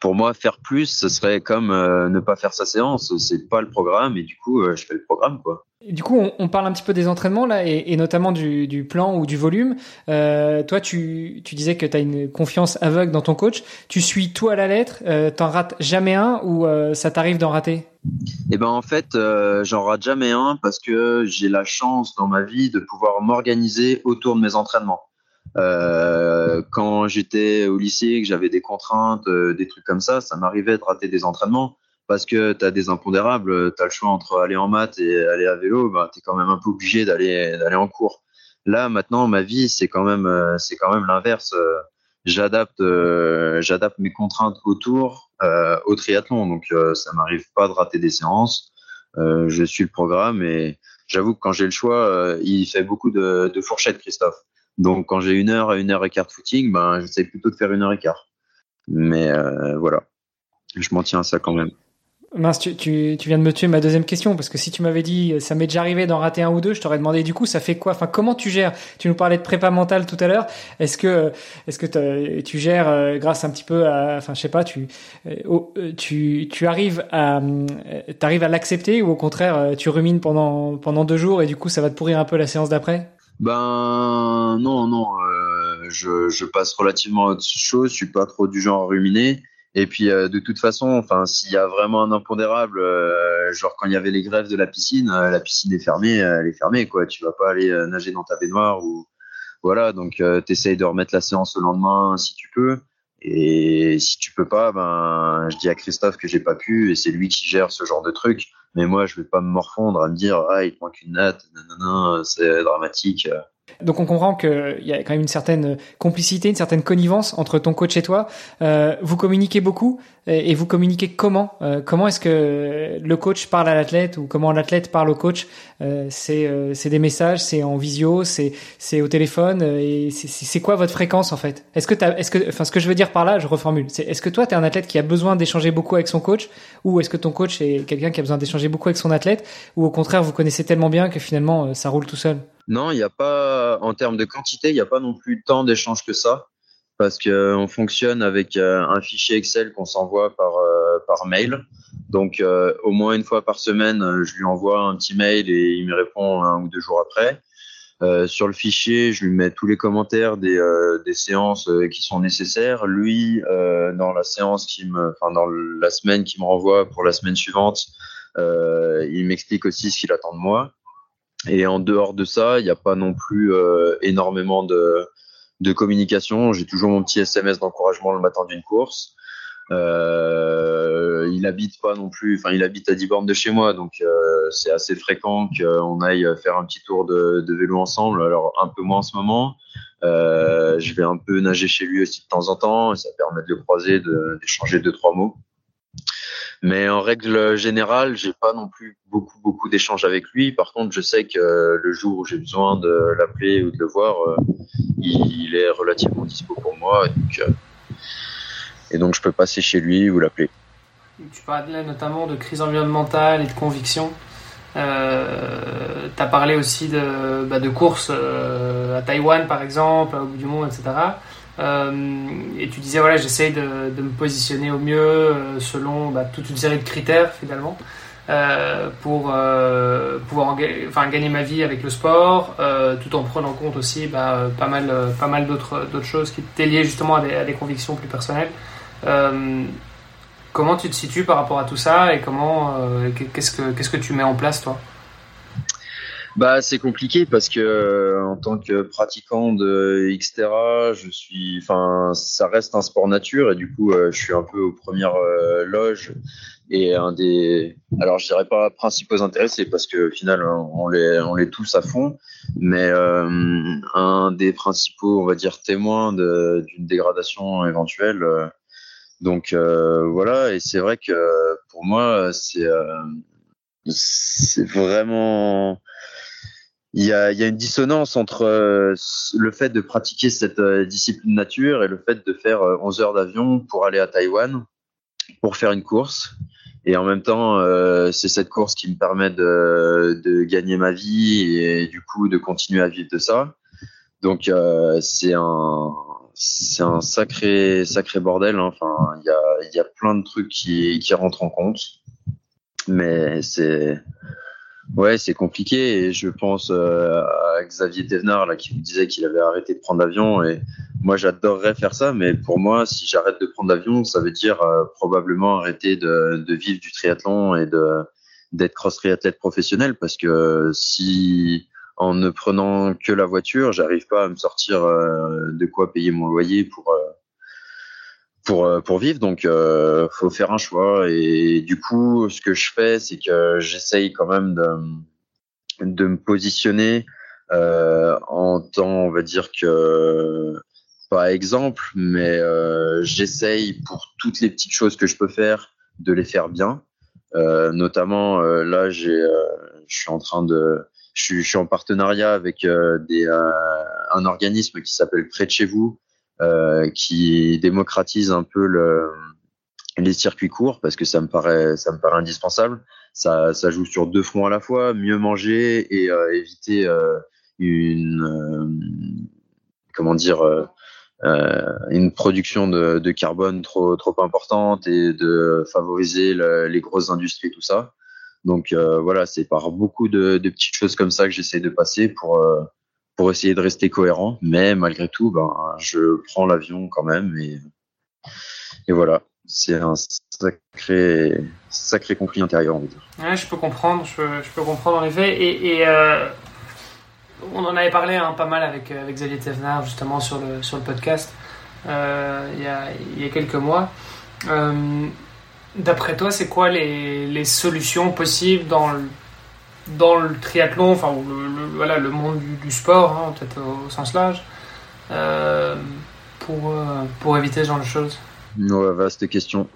pour moi, faire plus, ce serait comme ne pas faire sa séance. C'est pas le programme, et du coup, je fais le programme, quoi du coup, on, parle un petit peu des entraînements là, et, notamment du, plan ou du volume. Euh, toi, tu, disais que tu as une confiance aveugle dans ton coach. Tu suis tout à la lettre. Euh, T'en rates jamais un ou euh, ça t'arrive d'en rater? Eh ben, en fait, j'en rate jamais un parce que j'ai la chance dans ma vie de pouvoir m'organiser autour de mes entraînements. quand j'étais au lycée, que j'avais des contraintes, des trucs comme ça, ça m'arrivait de rater des entraînements parce que tu as des impondérables, tu as le choix entre aller en maths et aller à vélo, bah, tu es quand même un peu obligé d'aller en cours. Là, maintenant, ma vie, c'est quand même euh, même l'inverse. Euh, j'adapte euh, mes contraintes autour au triathlon, donc ça m'arrive pas de rater des séances. je suis le programme et j'avoue que quand j'ai le choix, il fait beaucoup de, de fourchettes, Christophe. Donc quand j'ai une heure à une heure et quart de footing, ben j'essaie plutôt de faire une heure et quart. Mais voilà, je m'en tiens à ça quand même. Mince, tu, tu, tu, viens de me tuer ma deuxième question parce que si tu m'avais dit ça m'est déjà arrivé d'en rater un ou deux, je t'aurais demandé du coup ça fait quoi? Enfin comment tu gères? Tu nous parlais de prépa mentale tout à l'heure. Est-ce que est-ce que tu gères euh, grâce un petit peu à enfin je sais pas tu euh, euh, tu tu arrives à t'arrives à l'accepter ou au contraire tu rumines pendant pendant deux jours et du coup ça va te pourrir un peu la séance d'après? Ben non non je je passe relativement à autre chose. Je suis pas trop du genre à ruminer. Et puis euh, de toute façon, enfin s'il y a vraiment un impondérable, euh, genre quand il y avait les grèves de la piscine, euh, la piscine est fermée, elle est fermée quoi. Tu vas pas aller nager dans ta baignoire ou voilà. Donc tu essayes de remettre la séance le lendemain si tu peux. Et si tu peux pas, ben je dis à Christophe que j'ai pas pu et c'est lui qui gère ce genre de truc. Mais moi je vais pas me morfondre à me dire ah il te manque une natte, non c'est dramatique. Donc on comprend qu'il y a quand même une certaine complicité, une certaine connivence entre ton coach et toi. Euh, vous communiquez beaucoup et vous communiquez comment euh, Comment est-ce que le coach parle à l'athlète ou comment l'athlète parle au coach? Euh, C'est euh, des messages, c'est en visio, c'est au téléphone et c'est quoi votre fréquence en fait? Est-ce que est-ce que enfin ce que je veux dire par là, je reformule. Est-ce que toi tu es un athlète qui a besoin d'échanger beaucoup avec son coach ou est-ce que ton coach est quelqu'un qui a besoin d'échanger beaucoup avec son athlète ou au contraire vous connaissez tellement bien que finalement ça roule tout seul? Non, il n'y a pas, en termes de quantité, il n'y a pas non plus tant d'échanges que ça, parce qu'on fonctionne avec euh, un fichier Excel qu'on s'envoie par, euh, par mail. Donc, euh, au moins une fois par semaine, je lui envoie un petit mail et il me répond un ou deux jours après. sur le fichier, je lui mets tous les commentaires des, des séances qui sont nécessaires. Lui, dans la séance qui me, enfin dans la semaine qui me renvoie pour la semaine suivante, il m'explique aussi ce qu'il attend de moi. Et en dehors de ça, il n'y a pas non plus énormément de, de communication. J'ai toujours mon petit SMS d'encouragement le matin d'une course. Euh, il habite pas non plus, enfin il habite à 10 bornes de chez moi, donc euh, c'est assez fréquent qu'on aille faire un petit tour de, de, vélo ensemble. Alors un peu moins en ce moment. Euh, je vais un peu nager chez lui aussi de temps en temps, ça permet de le croiser, d'échanger deux trois mots. Mais en règle générale, j'ai pas non plus beaucoup beaucoup d'échanges avec lui. Par contre, je sais que le jour où j'ai besoin de l'appeler ou de le voir, euh, il, est relativement dispo pour moi. Euh, et donc je peux passer chez lui ou l'appeler. Tu parlais notamment de crise environnementale et de conviction. Euh, tu as parlé aussi de, bah, de courses euh, à Taïwan par exemple, au bout du monde, etc. Euh, et tu disais voilà j'essaye de, me positionner au mieux euh, selon bah, toute une série de critères finalement euh, pour pouvoir enfin, gagner ma vie avec le sport tout en prenant compte aussi bah, pas mal, pas mal d'autres choses qui étaient liées justement à des, à des convictions plus personnelles. Comment tu te situes par rapport à tout ça et comment qu'est-ce que qu'est-ce que tu mets en place toi? Bah, c'est compliqué parce que euh, en tant que pratiquant de Xterra, je suis, enfin, ça reste un sport nature et du coup, je suis un peu aux premières loges et un des, alors je dirais pas principaux intéressés parce que au final, on les, on les tous à fond, mais un des principaux, on va dire, témoins d'une dégradation éventuelle donc euh, voilà, et c'est vrai que pour moi, c'est euh, c'est vraiment il y a, y a une dissonance entre euh, le fait de pratiquer cette discipline nature et le fait de faire 11 heures d'avion pour aller à Taïwan pour faire une course. Et en même temps, c'est cette course qui me permet de, de, gagner ma vie et du coup de continuer à vivre de ça. Donc c'est un, c'est un sacré sacré bordel. Hein. Enfin, il y a, y a plein de trucs qui, qui rentrent en compte, mais c'est ouais, c'est compliqué. Et je pense euh, à Xavier Thévenard là qui me disait qu'il avait arrêté de prendre l'avion. Et moi, j'adorerais faire ça, mais pour moi, si j'arrête de prendre l'avion, ça veut dire euh, probablement arrêter de, de vivre du triathlon et de d'être cross triathlète professionnel parce que si en ne prenant que la voiture, j'arrive pas à me sortir euh, de quoi payer mon loyer pour euh, pour euh, pour vivre. Donc, euh, faut faire un choix. Et du coup, ce que je fais, c'est que j'essaye quand même de de me positionner en tant, on va dire que pas exemple, mais j'essaye pour toutes les petites choses que je peux faire de les faire bien. notamment, là, j'ai, je suis en train de je suis, en partenariat avec euh, des, euh, un organisme qui s'appelle Près de chez vous, euh, qui démocratise un peu le, les circuits courts parce que ça me paraît, ça me paraît indispensable. Ça, ça joue sur deux fronts à la fois, mieux manger et éviter une, comment dire, euh, une production de, carbone trop trop importante et de favoriser les grosses industries tout ça donc euh, voilà, c'est par beaucoup de, petites choses comme ça que j'essaie de passer pour euh, pour essayer de rester cohérent. Mais malgré tout, ben je prends l'avion quand même et et voilà, c'est un sacré sacré conflit intérieur, on va je peux comprendre, je peux, comprendre en effet. Et, euh, on en avait parlé hein, pas mal avec, avec Xavier Thévenard justement sur le, sur le podcast euh, il, y a, y a quelques mois. Euh, D'après toi, c'est quoi les, les, solutions possibles dans le, dans le triathlon, enfin le, voilà, le monde du, sport, hein, peut-être au sens large, euh, pour, euh, pour éviter ce genre de choses Ouais, vaste question.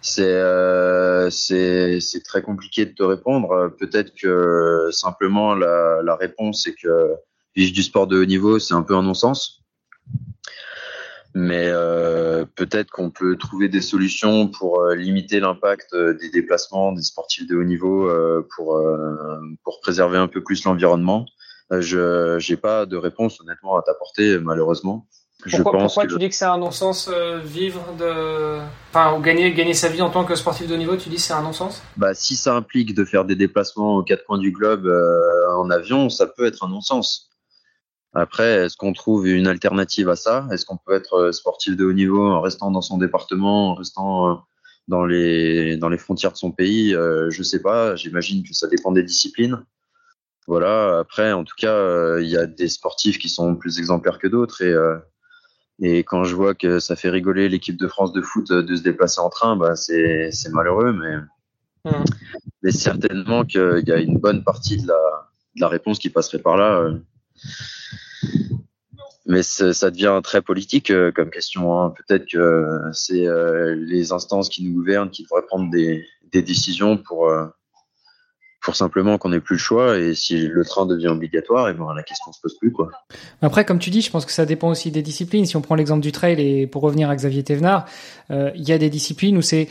C'est euh, c'est très compliqué de te répondre. Peut-être que simplement la, la réponse c'est que vivre du sport de haut niveau, c'est un peu un non-sens mais euh, peut-être qu'on peut trouver des solutions pour euh, limiter l'impact euh, des déplacements des sportifs de haut niveau pour pour préserver un peu plus l'environnement. je j'ai pas de réponse honnêtement à t'apporter malheureusement. Pourquoi, je pense pourquoi tu dis que c'est un non-sens vivre de enfin ou gagner gagner sa vie en tant que sportif de haut niveau, tu dis c'est un non-sens? Bah si ça implique de faire des déplacements aux quatre coins du globe en avion, ça peut être un non-sens. Après, est-ce qu'on trouve une alternative à ça? Est-ce qu'on peut être euh, sportif de haut niveau en restant dans son département, en restant euh, dans les dans les frontières de son pays, euh, je sais pas. J'imagine que ça dépend des disciplines. Voilà. Après, en tout cas, euh, il y a des sportifs qui sont plus exemplaires que d'autres et euh, et quand je vois que ça fait rigoler l'équipe de France de foot de se déplacer en train, bah c'est c'est malheureux, mais mmh. mais certainement qu'il y a une bonne partie de la de la réponse qui passerait par là mais ça devient très politique euh, comme question. Hein. Peut-être que c'est euh, les instances qui nous gouvernent qui devraient prendre des, décisions pour euh, pour simplement qu'on n'ait plus le choix et si le train devient obligatoire, et ben la question se pose plus quoi. Après, comme tu dis, je pense que ça dépend aussi des disciplines. Si on prend l'exemple du trail et pour revenir à Xavier Thévenard, il y a des disciplines où c'est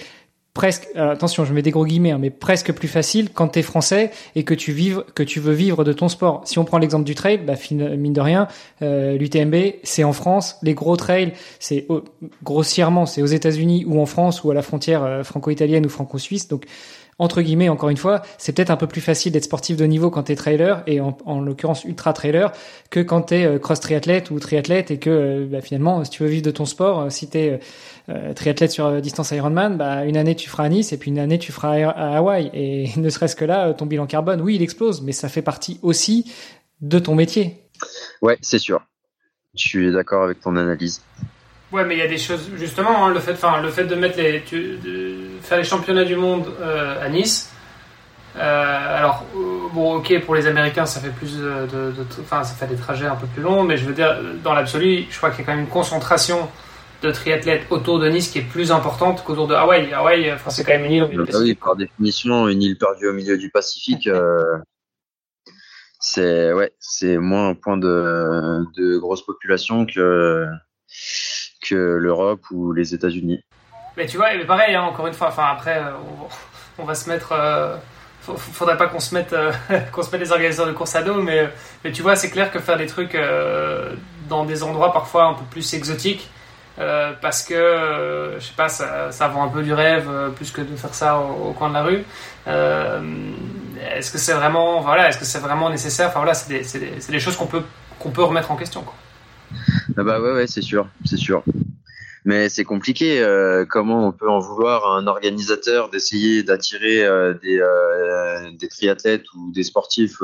presque, euh, attention, je mets des gros guillemets, hein, mais presque plus facile quand tu français et que tu vives, que tu veux vivre de ton sport. Si on prend l'exemple du trail, bah, mine de rien, euh, l'UTMB, c'est en France. Les gros trails, c'est grossièrement, c'est aux États-Unis ou en France ou à la frontière euh, franco-italienne ou franco-suisse. Donc entre guillemets, encore une fois, c'est peut-être un peu plus facile d'être sportif de niveau quand t'es trailer et en, en l'occurrence ultra trailer que quand t'es euh, cross triathlète ou triathlète et que euh, bah, finalement, si tu veux vivre de ton sport, euh, si t'es triathlète sur distance Ironman, bah, une année tu feras à Nice et puis une année tu feras à Hawaï et ne serait-ce que là, ton bilan carbone, oui, il explose, mais ça fait partie aussi de ton métier. Ouais, c'est sûr. Je suis d'accord avec ton analyse. Ouais, mais il y a des choses, justement, hein, le, fait, enfin, le fait de mettre les, de faire les championnats du monde euh, à Nice. Euh, alors, euh, bon, ok, pour les Américains, ça fait plus de, enfin, ça fait des trajets un peu plus longs, mais je veux dire, dans l'absolu, je crois qu'il y a quand même une concentration de triathlètes autour de Nice qui est plus importante qu'autour de Hawaï. Hawaï, enfin, c'est quand même une île. Ah oui, par définition, une île perdue au milieu du Pacifique. c'est ouais, c'est moins un point de, de grosse population que l'Europe ou les États-Unis. Mais tu vois, mais pareil, hein, encore une fois, enfin après, euh, on, va se mettre. Euh, faudrait pas qu'on se mette euh, qu'on se mette les organisateurs de course à dos, mais mais tu vois, c'est clair que faire des trucs dans des endroits parfois un peu plus exotiques, parce que je sais pas, ça, ça vend un peu du rêve plus que de faire ça au, coin de la rue. est-ce que c'est vraiment voilà, est-ce que c'est vraiment nécessaire? Enfin voilà, c'est des, des, des, choses qu'on peut qu'on peut remettre en question. Ah bah ouais, ouais c'est sûr, c'est sûr. Mais c'est compliqué. Euh, comment on peut en vouloir à un organisateur d'essayer d'attirer euh, des, euh, des triathlètes ou des sportifs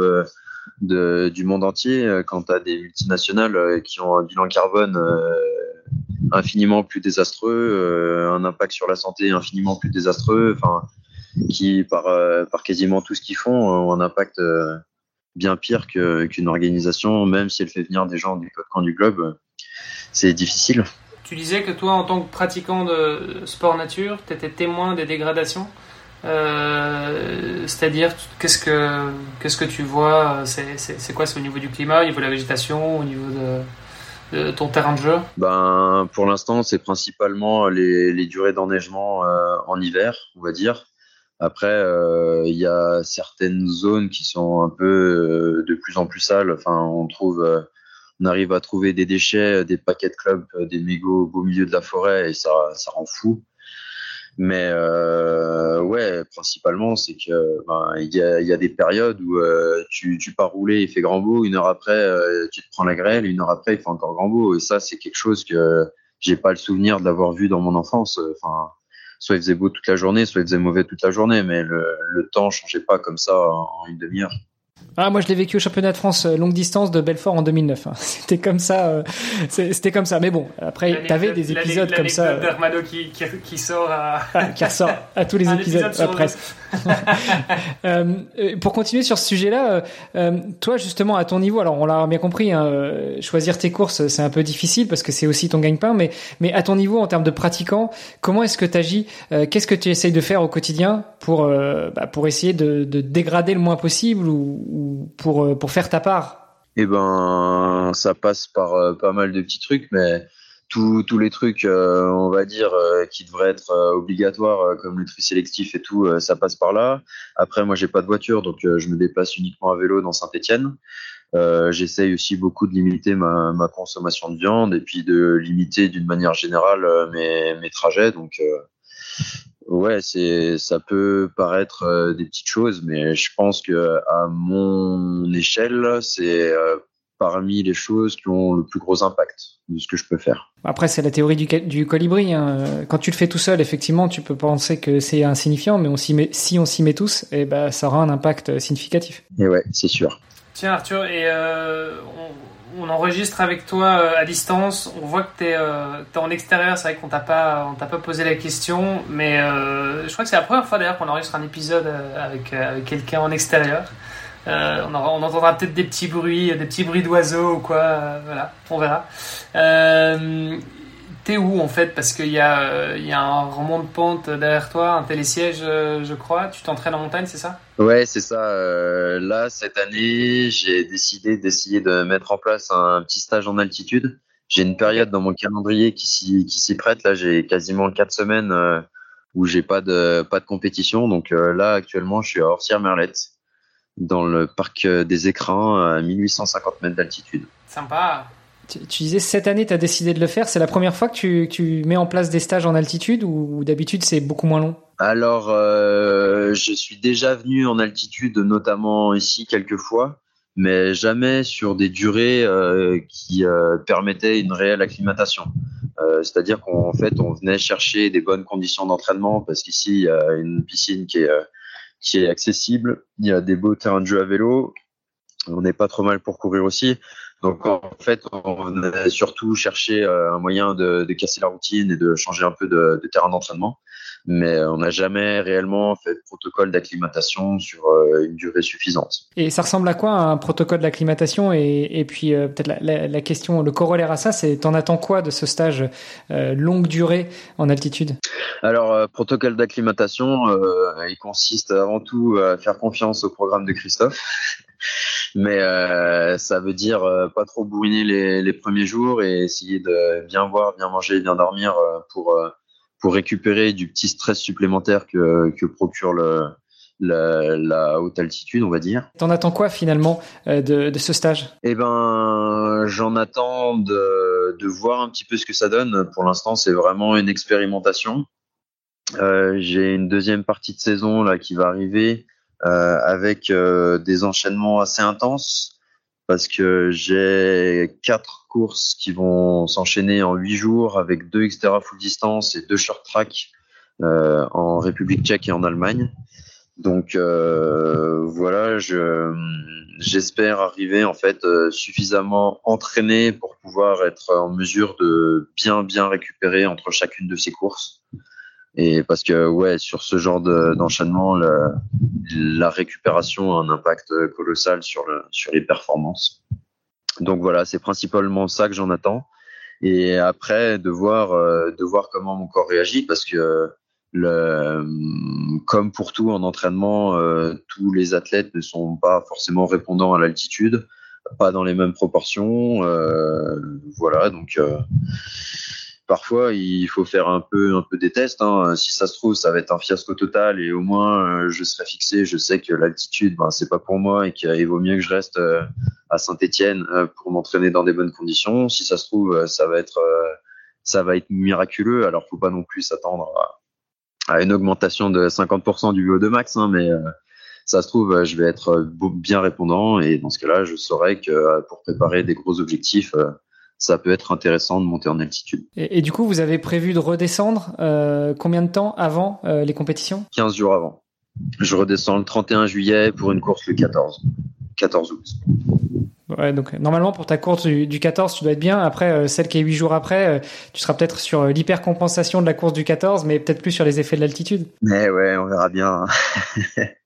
de, du monde entier quand tu as des multinationales qui ont un bilan carbone infiniment plus désastreux, un impact sur la santé infiniment plus désastreux, enfin, qui par, par quasiment tout ce qu'ils font ont un impact bien pire qu'une organisation, même si elle fait venir des gens du camp du globe, c'est difficile. Tu disais que toi, en tant que pratiquant de sport nature, tu étais témoin des dégradations. Euh, c'est-à-dire, qu'est-ce que qu'est-ce que tu vois C'est quoi C'est au niveau du climat, au niveau de la végétation, au niveau de, ton terrain de jeu? Ben, pour l'instant, c'est principalement les, les durées d'enneigement euh, en hiver, on va dire. Après, euh, il y a certaines zones qui sont un peu euh, de plus en plus sales. Enfin, on trouve, euh, on arrive à trouver des déchets, des paquets de clubs, des mégots au beau milieu de la forêt et ça, ça rend fou. Mais euh, ouais, principalement, c'est que ben, il y, a, y, a, des périodes où tu, tu pars rouler, il fait grand beau, une heure après, tu te prends la grêle, une heure après, il fait encore grand beau. Et ça, c'est quelque chose que j'ai pas le souvenir de l'avoir vu dans mon enfance. Enfin, soit il faisait beau toute la journée, soit il faisait mauvais toute la journée, mais le, le temps changeait pas comme ça en une demi-heure. Ah, moi je l'ai vécu au championnat de France euh, longue distance de Belfort en 2009. Hein. C'était comme ça, euh, c'était comme ça. Mais bon, après t'avais des épisodes comme ça. Euh, qui, qui, qui, sort à ah, qui ressort à tous les épisodes euh, pour continuer sur ce sujet-là, toi justement à ton niveau, alors on l'a bien compris, hein, choisir tes courses c'est un peu difficile parce que c'est aussi ton gagne-pain, mais mais à ton niveau en termes de pratiquant, comment est-ce que tu agis Qu'est-ce que tu essayes de faire au quotidien pour bah, pour essayer de, de dégrader le moins possible ou pour, euh, pour faire ta part Eh ben, ça passe par euh, pas mal de petits trucs, mais tous, les trucs, euh, on va dire, qui devraient être obligatoires, comme le tri sélectif et tout, ça passe par là. Après, moi, j'ai pas de voiture, donc je me déplace uniquement à vélo dans Saint-Étienne. J'essaye aussi beaucoup de limiter ma, ma, consommation de viande et puis de limiter d'une manière générale mes, mes trajets. Donc, Ouais, c'est ça peut paraître euh, des petites choses, mais je pense que à mon échelle, c'est euh, parmi les choses qui ont le plus gros impact de ce que je peux faire. Après, c'est la théorie du, du colibri. Hein. Quand tu le fais tout seul, effectivement, tu peux penser que c'est insignifiant, mais on met, si on s'y met tous, eh ben, ça aura un impact significatif. Et ouais, c'est sûr. Tiens, Arthur, et euh, on, enregistre avec toi euh, à distance. On voit que tu es, euh, en extérieur. C'est vrai qu'on t'a pas, on t'a pas posé la question, mais je crois que c'est la première fois d'ailleurs qu'on enregistre un épisode avec, avec quelqu'un en extérieur. Euh, on, on, entendra peut-être des petits bruits, des petits bruits d'oiseaux ou quoi. Euh, voilà, on verra. Euh, T'es où en fait? Parce qu'il y, a, il y a un remont de pente derrière toi, un télésiège, je crois. Tu t'entraînes en montagne, c'est ça? Ouais, c'est ça. Euh, là, cette année, j'ai décidé d'essayer de mettre en place un petit stage en altitude. J'ai une période dans mon calendrier qui s'y, qui s'y prête. Là, j'ai quasiment quatre semaines où j'ai pas de pas de compétition. Donc là, actuellement, je suis à Orsières-Merlette dans le parc euh, des écrans à 1850 mètres d'altitude. Sympa. Tu, disais cette année, tu as décidé de le faire. C'est la première fois que tu, mets en place des stages en altitude ou, d'habitude c'est beaucoup moins long? Alors, euh, je suis déjà venu en altitude, notamment ici quelques fois, mais jamais sur des durées euh, qui permettaient une réelle acclimatation. C'est-à-dire qu'en fait, on venait chercher des bonnes conditions d'entraînement parce qu'ici, il y a une piscine qui est qui est accessible. Il y a des beaux terrains de jeu à vélo. On n'est pas trop mal pour courir aussi. Donc en fait, on a surtout cherché euh, un moyen de, de, casser la routine et de changer un peu de, de terrain d'entraînement. Mais on n'a jamais réellement fait de protocole d'acclimatation sur euh, une durée suffisante. Et ça ressemble à quoi un protocole d'acclimatation? Et, et, puis euh, peut-être la, la, la, question, le corollaire à ça, c'est t'en attends quoi de ce stage longue durée en altitude? Alors protocole d'acclimatation, il consiste avant tout à faire confiance au programme de Christophe mais euh, ça veut dire euh, pas trop bourriner les, les, premiers jours et essayer de bien boire, bien manger, bien dormir euh, pour pour récupérer du petit stress supplémentaire que, que procure le, la, la, haute altitude, on va dire. T'en attends quoi finalement de, de ce stage? Eh ben, j'en attends de, de voir un petit peu ce que ça donne. Pour l'instant, c'est vraiment une expérimentation. Euh, J'ai une deuxième partie de saison là qui va arriver euh, avec euh, des enchaînements assez intenses parce que j'ai quatre courses qui vont s'enchaîner en huit jours avec deux Xterra full distance et deux short track euh, en République tchèque et en Allemagne. Donc euh, voilà, je j'espère arriver en fait suffisamment entraîné pour pouvoir être en mesure de bien bien récupérer entre chacune de ces courses. Et parce que ouais, sur ce genre d'enchaînement, la récupération a un impact colossal sur, le, sur les performances. Donc voilà, c'est principalement ça que j'en attends. Et après, de voir, euh, de voir comment mon corps réagit, parce que le, comme pour tout en entraînement, euh, tous les athlètes ne sont pas forcément répondants à l'altitude, pas dans les mêmes proportions. Euh, voilà, donc parfois il faut faire un peu des tests. Hein. Si ça se trouve, ça va être un fiasco total et au moins euh, je serai fixé. Je sais que l'altitude, ben, c'est pas pour moi et qu'il vaut mieux que je reste euh, à Saint-Étienne euh, pour m'entraîner dans des bonnes conditions. Si ça se trouve, ça va être ça va être miraculeux. Alors faut pas non plus s'attendre à, une augmentation de 50% du VO2 max, hein, mais ça se trouve, je vais être bien répondant et dans ce cas-là, je saurais que pour préparer des gros objectifs ça peut être intéressant de monter en altitude. Et, du coup, vous avez prévu de redescendre euh, combien de temps avant euh, les compétitions? 15 jours avant. Je redescends le 31 juillet pour une course le 14, 14 août. Ouais, donc normalement pour ta course du, 14, tu dois être bien. Après, euh, celle qui est 8 jours après, tu seras peut-être sur l'hypercompensation de la course du 14, mais peut-être plus sur les effets de l'altitude. Mais ouais, on verra bien.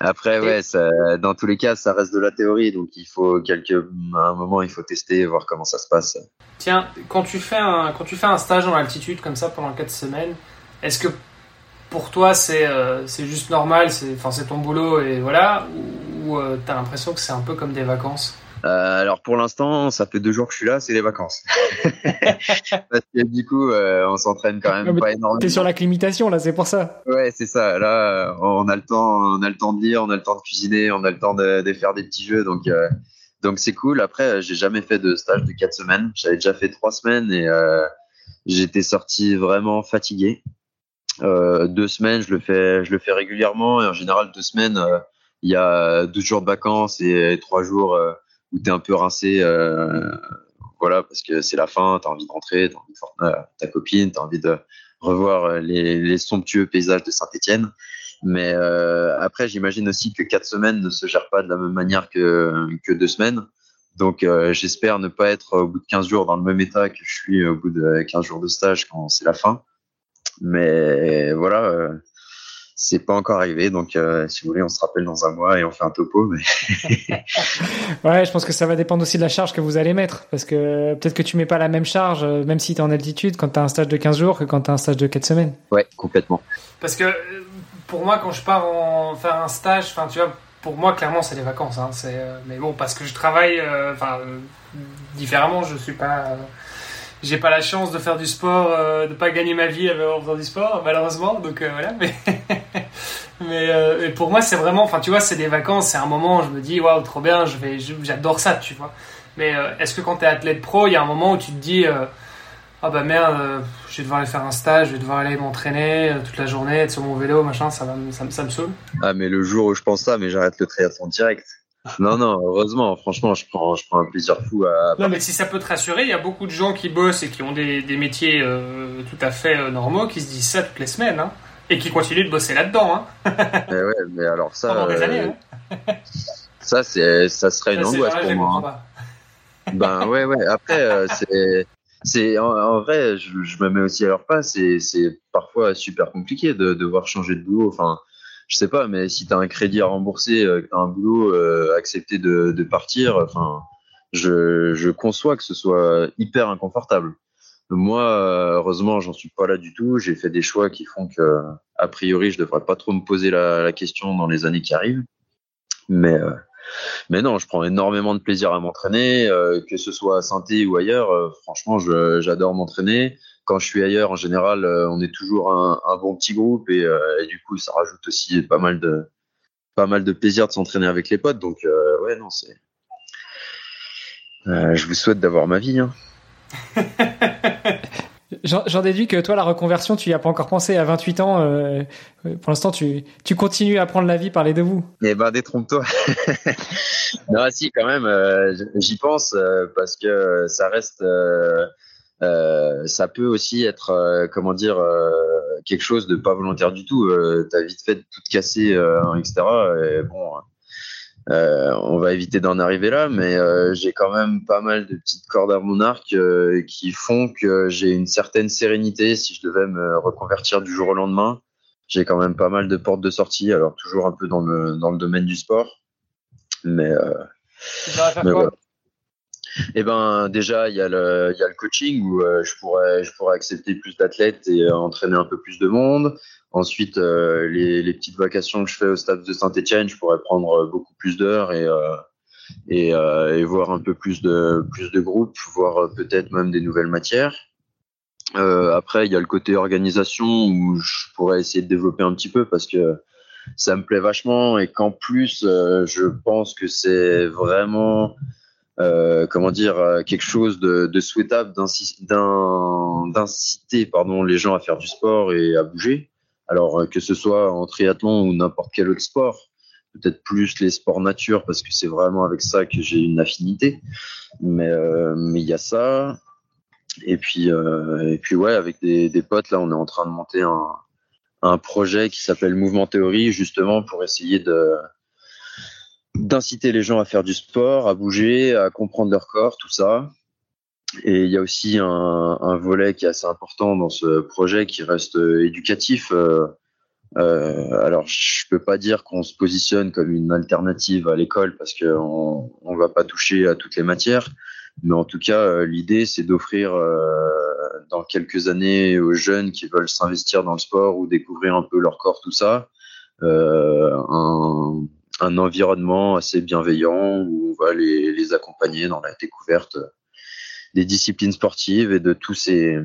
Après, ouais, ça, dans tous les cas, ça reste de la théorie, donc il faut quelques, à un moment, il faut tester, voir comment ça se passe. Tiens, quand tu fais un, quand tu fais un stage en altitude comme ça pendant 4 semaines, est-ce que pour toi c'est euh, c'est juste normal, c'est enfin c'est ton boulot et voilà, ou, ou euh, t'as l'impression que c'est un peu comme des vacances? Euh, alors pour l'instant, ça fait deux jours que je suis là, c'est les vacances. Parce que du coup, euh, on s'entraîne quand même pas énormément. T'es sur la limitation là, c'est pour ça. Ouais, c'est ça. Là, on a le temps, on a le temps de lire, on a le temps de cuisiner, on a le temps de, de faire des petits jeux, donc euh, donc c'est cool. Après, j'ai jamais fait de stage de quatre semaines. J'avais déjà fait trois semaines et euh, j'étais sorti vraiment fatigué. deux semaines, je le fais, je le fais régulièrement et en général deux semaines, il y a deux jours de vacances et trois jours où tu es un peu rincé. voilà, parce que c'est la fin, tu as envie de rentrer, tu as envie de voir ta copine, tu as envie de revoir les, les somptueux paysages de Saint-Etienne. Mais euh, après, j'imagine aussi que quatre semaines ne se gèrent pas de la même manière que, que deux semaines. Donc, euh, j'espère ne pas être au bout de 15 jours dans le même état que je suis au bout de 15 jours de stage quand c'est la fin. Mais voilà, euh, c'est pas encore arrivé. Donc, euh, si vous voulez, on se rappelle dans un mois et on fait un topo. Mais... ouais, je pense que ça va dépendre aussi de la charge que vous allez mettre. Parce que peut-être que tu mets pas la même charge, même si tu es en altitude, quand tu as un stage de 15 jours que quand tu as un stage de 4 semaines. Ouais, complètement. Parce que pour moi, quand je pars en faire un stage, enfin, tu vois, pour moi, clairement, c'est les vacances. Hein, c'est, euh, mais bon, parce que je travaille, euh, enfin, euh, différemment, je suis pas, j'ai pas la chance de faire du sport, de pas gagner ma vie en faisant du sport, malheureusement. Donc voilà, mais, mais pour moi, c'est vraiment, enfin, tu vois, c'est des vacances, c'est un moment, où je me dis, waouh, trop bien, je vais, j'adore ça, tu vois. Mais est-ce que quand tu es athlète pro, il y a un moment où tu te dis ah bah merde, euh, je vais devoir aller faire un stage, je vais devoir aller m'entraîner euh, toute la journée, être sur mon vélo, machin, ça, va, ça, ça me saoule. Ah mais le jour où je pense ça, mais j'arrête le triathlon direct. Non, non, heureusement, franchement, je prends, je prends un plaisir fou à. Non, mais si ça peut te rassurer, il y a beaucoup de gens qui bossent et qui ont des, des métiers euh, tout à fait normaux qui se disent ça toutes les semaines, hein, et qui continuent de bosser là-dedans. Hein. mais ouais, mais alors ça. Pendant des années, hein. ça, c'est, ça serait une angoisse pour moi. Hein. Ben ouais, ouais. Après, c'est c'est en, vrai, je, je, me mets aussi à leur place. C'est parfois super compliqué de devoir changer de boulot. Enfin, je sais pas, mais si tu as un crédit à rembourser, euh, un boulot, euh, accepter de, partir, enfin, je, conçois que ce soit hyper inconfortable. Moi, heureusement, j'en suis pas là du tout. J'ai fait des choix qui font que, a priori, je devrais pas trop me poser la, question dans les années qui arrivent. Mais euh, non, je prends énormément de plaisir à m'entraîner, euh, que ce soit à saint ou ailleurs. Euh, franchement, j'adore m'entraîner. Quand je suis ailleurs, en général, euh, on est toujours un, un, bon petit groupe et, et, du coup, ça rajoute aussi pas mal de pas mal de plaisir de s'entraîner avec les potes. Donc ouais, non, c'est. je vous souhaite d'avoir ma vie. Hein. J'en déduis que toi, la reconversion, tu y as pas encore pensé à 28 ans. Euh, pour l'instant, tu, tu continues à prendre la vie par les deux bouts. Eh ben, détrompe-toi. non, si, quand même, euh, j'y pense euh, parce que ça reste, ça peut aussi être, comment dire, quelque chose de pas volontaire du tout. T'as vite fait de tout casser, etc. Et bon euh, on va éviter d'en arriver là, mais euh, j'ai quand même pas mal de petites cordes à mon arc euh, qui font que j'ai une certaine sérénité si je devais me reconvertir du jour au lendemain. J'ai quand même pas mal de portes de sortie, alors toujours un peu dans le, dans le domaine du sport. Mais, mais voilà. Eh ben déjà il y a le il y a le coaching où je pourrais je pourrais accepter plus d'athlètes et entraîner un peu plus de monde. Ensuite, euh, les, les, petites vacations que je fais au stade de Saint-Etienne, je pourrais prendre beaucoup plus d'heures et, euh, et, euh, et, voir un peu plus de, plus de groupes, voir peut-être même des nouvelles matières. après, il y a le côté organisation où je pourrais essayer de développer un petit peu parce que ça me plaît vachement et qu'en plus, je pense que c'est vraiment euh, comment dire quelque chose de, de souhaitable d'inciter pardon les gens à faire du sport et à bouger alors euh, que ce soit en triathlon ou n'importe quel autre sport, peut-être plus les sports nature parce que c'est vraiment avec ça que j'ai une affinité. Mais euh, mais il y a ça. Et puis euh, et puis ouais, avec des, des, potes là, on est en train de monter un, un projet qui s'appelle Mouvement Théorie justement pour essayer de d'inciter les gens à faire du sport, à bouger, à comprendre leur corps, tout ça. Et il y a aussi un, volet qui est assez important dans ce projet qui reste euh, éducatif. Euh, euh, alors, je peux pas dire qu'on se positionne comme une alternative à l'école parce qu'on on va pas toucher à toutes les matières, mais en tout cas, l'idée c'est d'offrir dans quelques années aux jeunes qui veulent s'investir dans le sport ou découvrir un peu leur corps, tout ça, un, un, environnement assez bienveillant où on va les, les accompagner dans la découverte des disciplines sportives et de tous ces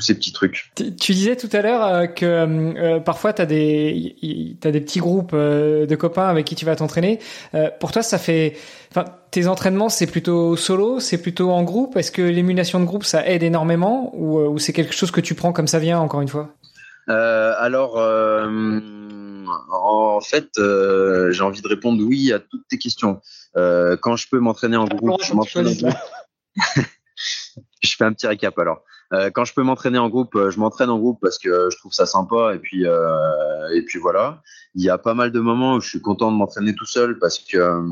tous ces petits trucs. Tu disais tout à l'heure euh, que euh, parfois tu as des t'as des petits groupes euh, de copains avec qui tu vas t'entraîner. pour toi, ça fait enfin tes entraînements, c'est plutôt solo, c'est plutôt en groupe? Est-ce que l'émulation de groupe ça aide énormément? Ou, ou c'est quelque chose que tu prends comme ça vient encore une fois? Alors En fait, euh, j'ai envie de répondre oui à toutes tes questions. Euh, quand je peux m'entraîner en groupe, je m'entraîne en groupe. je fais un petit récap alors. Euh, quand je peux m'entraîner en groupe, je m'entraîne en groupe parce que je trouve ça sympa et puis et puis voilà. Il y a pas mal de moments où je suis content de m'entraîner tout seul parce que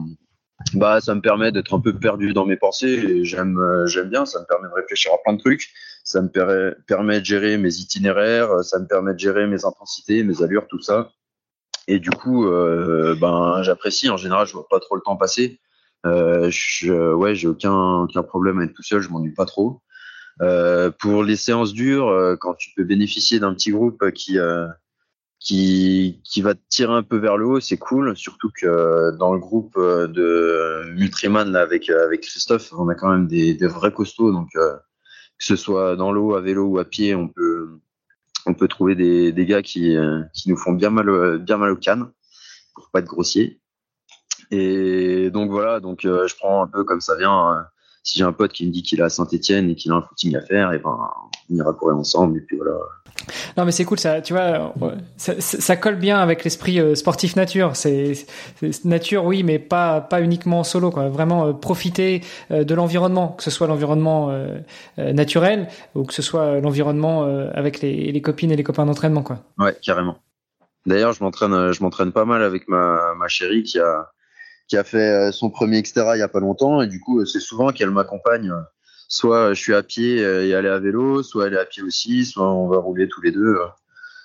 bah ça me permet d'être un peu perdu dans mes pensées et j'aime j'aime bien. Ça me permet de réfléchir à plein de trucs. Ça me permet de gérer mes itinéraires. Ça me permet de gérer mes intensités, mes allures, tout ça. Et du coup, euh, ben j'apprécie. En général, je vois pas trop le temps passer. Euh, je, ouais, j'ai aucun aucun problème à être tout seul. Je m'ennuie pas trop. Euh, pour les séances dures, euh, quand tu peux bénéficier d'un petit groupe qui euh, qui qui va te tirer un peu vers le haut, c'est cool. Surtout que dans le groupe de Nutriman là avec avec Christophe, on a quand même des, des vrais costauds. Donc que ce soit dans l'eau, à vélo ou à pied, on peut on peut trouver des, gars qui qui nous font bien mal bien mal au canne pour pas être grossier. Et donc voilà, donc je prends un peu comme ça vient si j'ai un pote qui me dit qu'il est à Saint-Etienne et qu'il a un footing à faire, et ben on ira courir ensemble et puis voilà. Non mais c'est cool ça, tu vois, ça, ça colle bien avec l'esprit euh, sportif nature. C'est nature oui, mais pas pas uniquement solo quoi. Vraiment euh, profiter euh, de l'environnement, que ce soit l'environnement naturel ou que ce soit l'environnement avec les, les copines et les copains d'entraînement quoi. Ouais, carrément. D'ailleurs, je m'entraîne je m'entraîne pas mal avec ma ma chérie qui a qui a fait euh, son premier Xterra il y a pas longtemps et du coup c'est souvent qu'elle m'accompagne soit je suis à pied euh, et aller à vélo soit elle est à pied aussi soit on va rouler tous les deux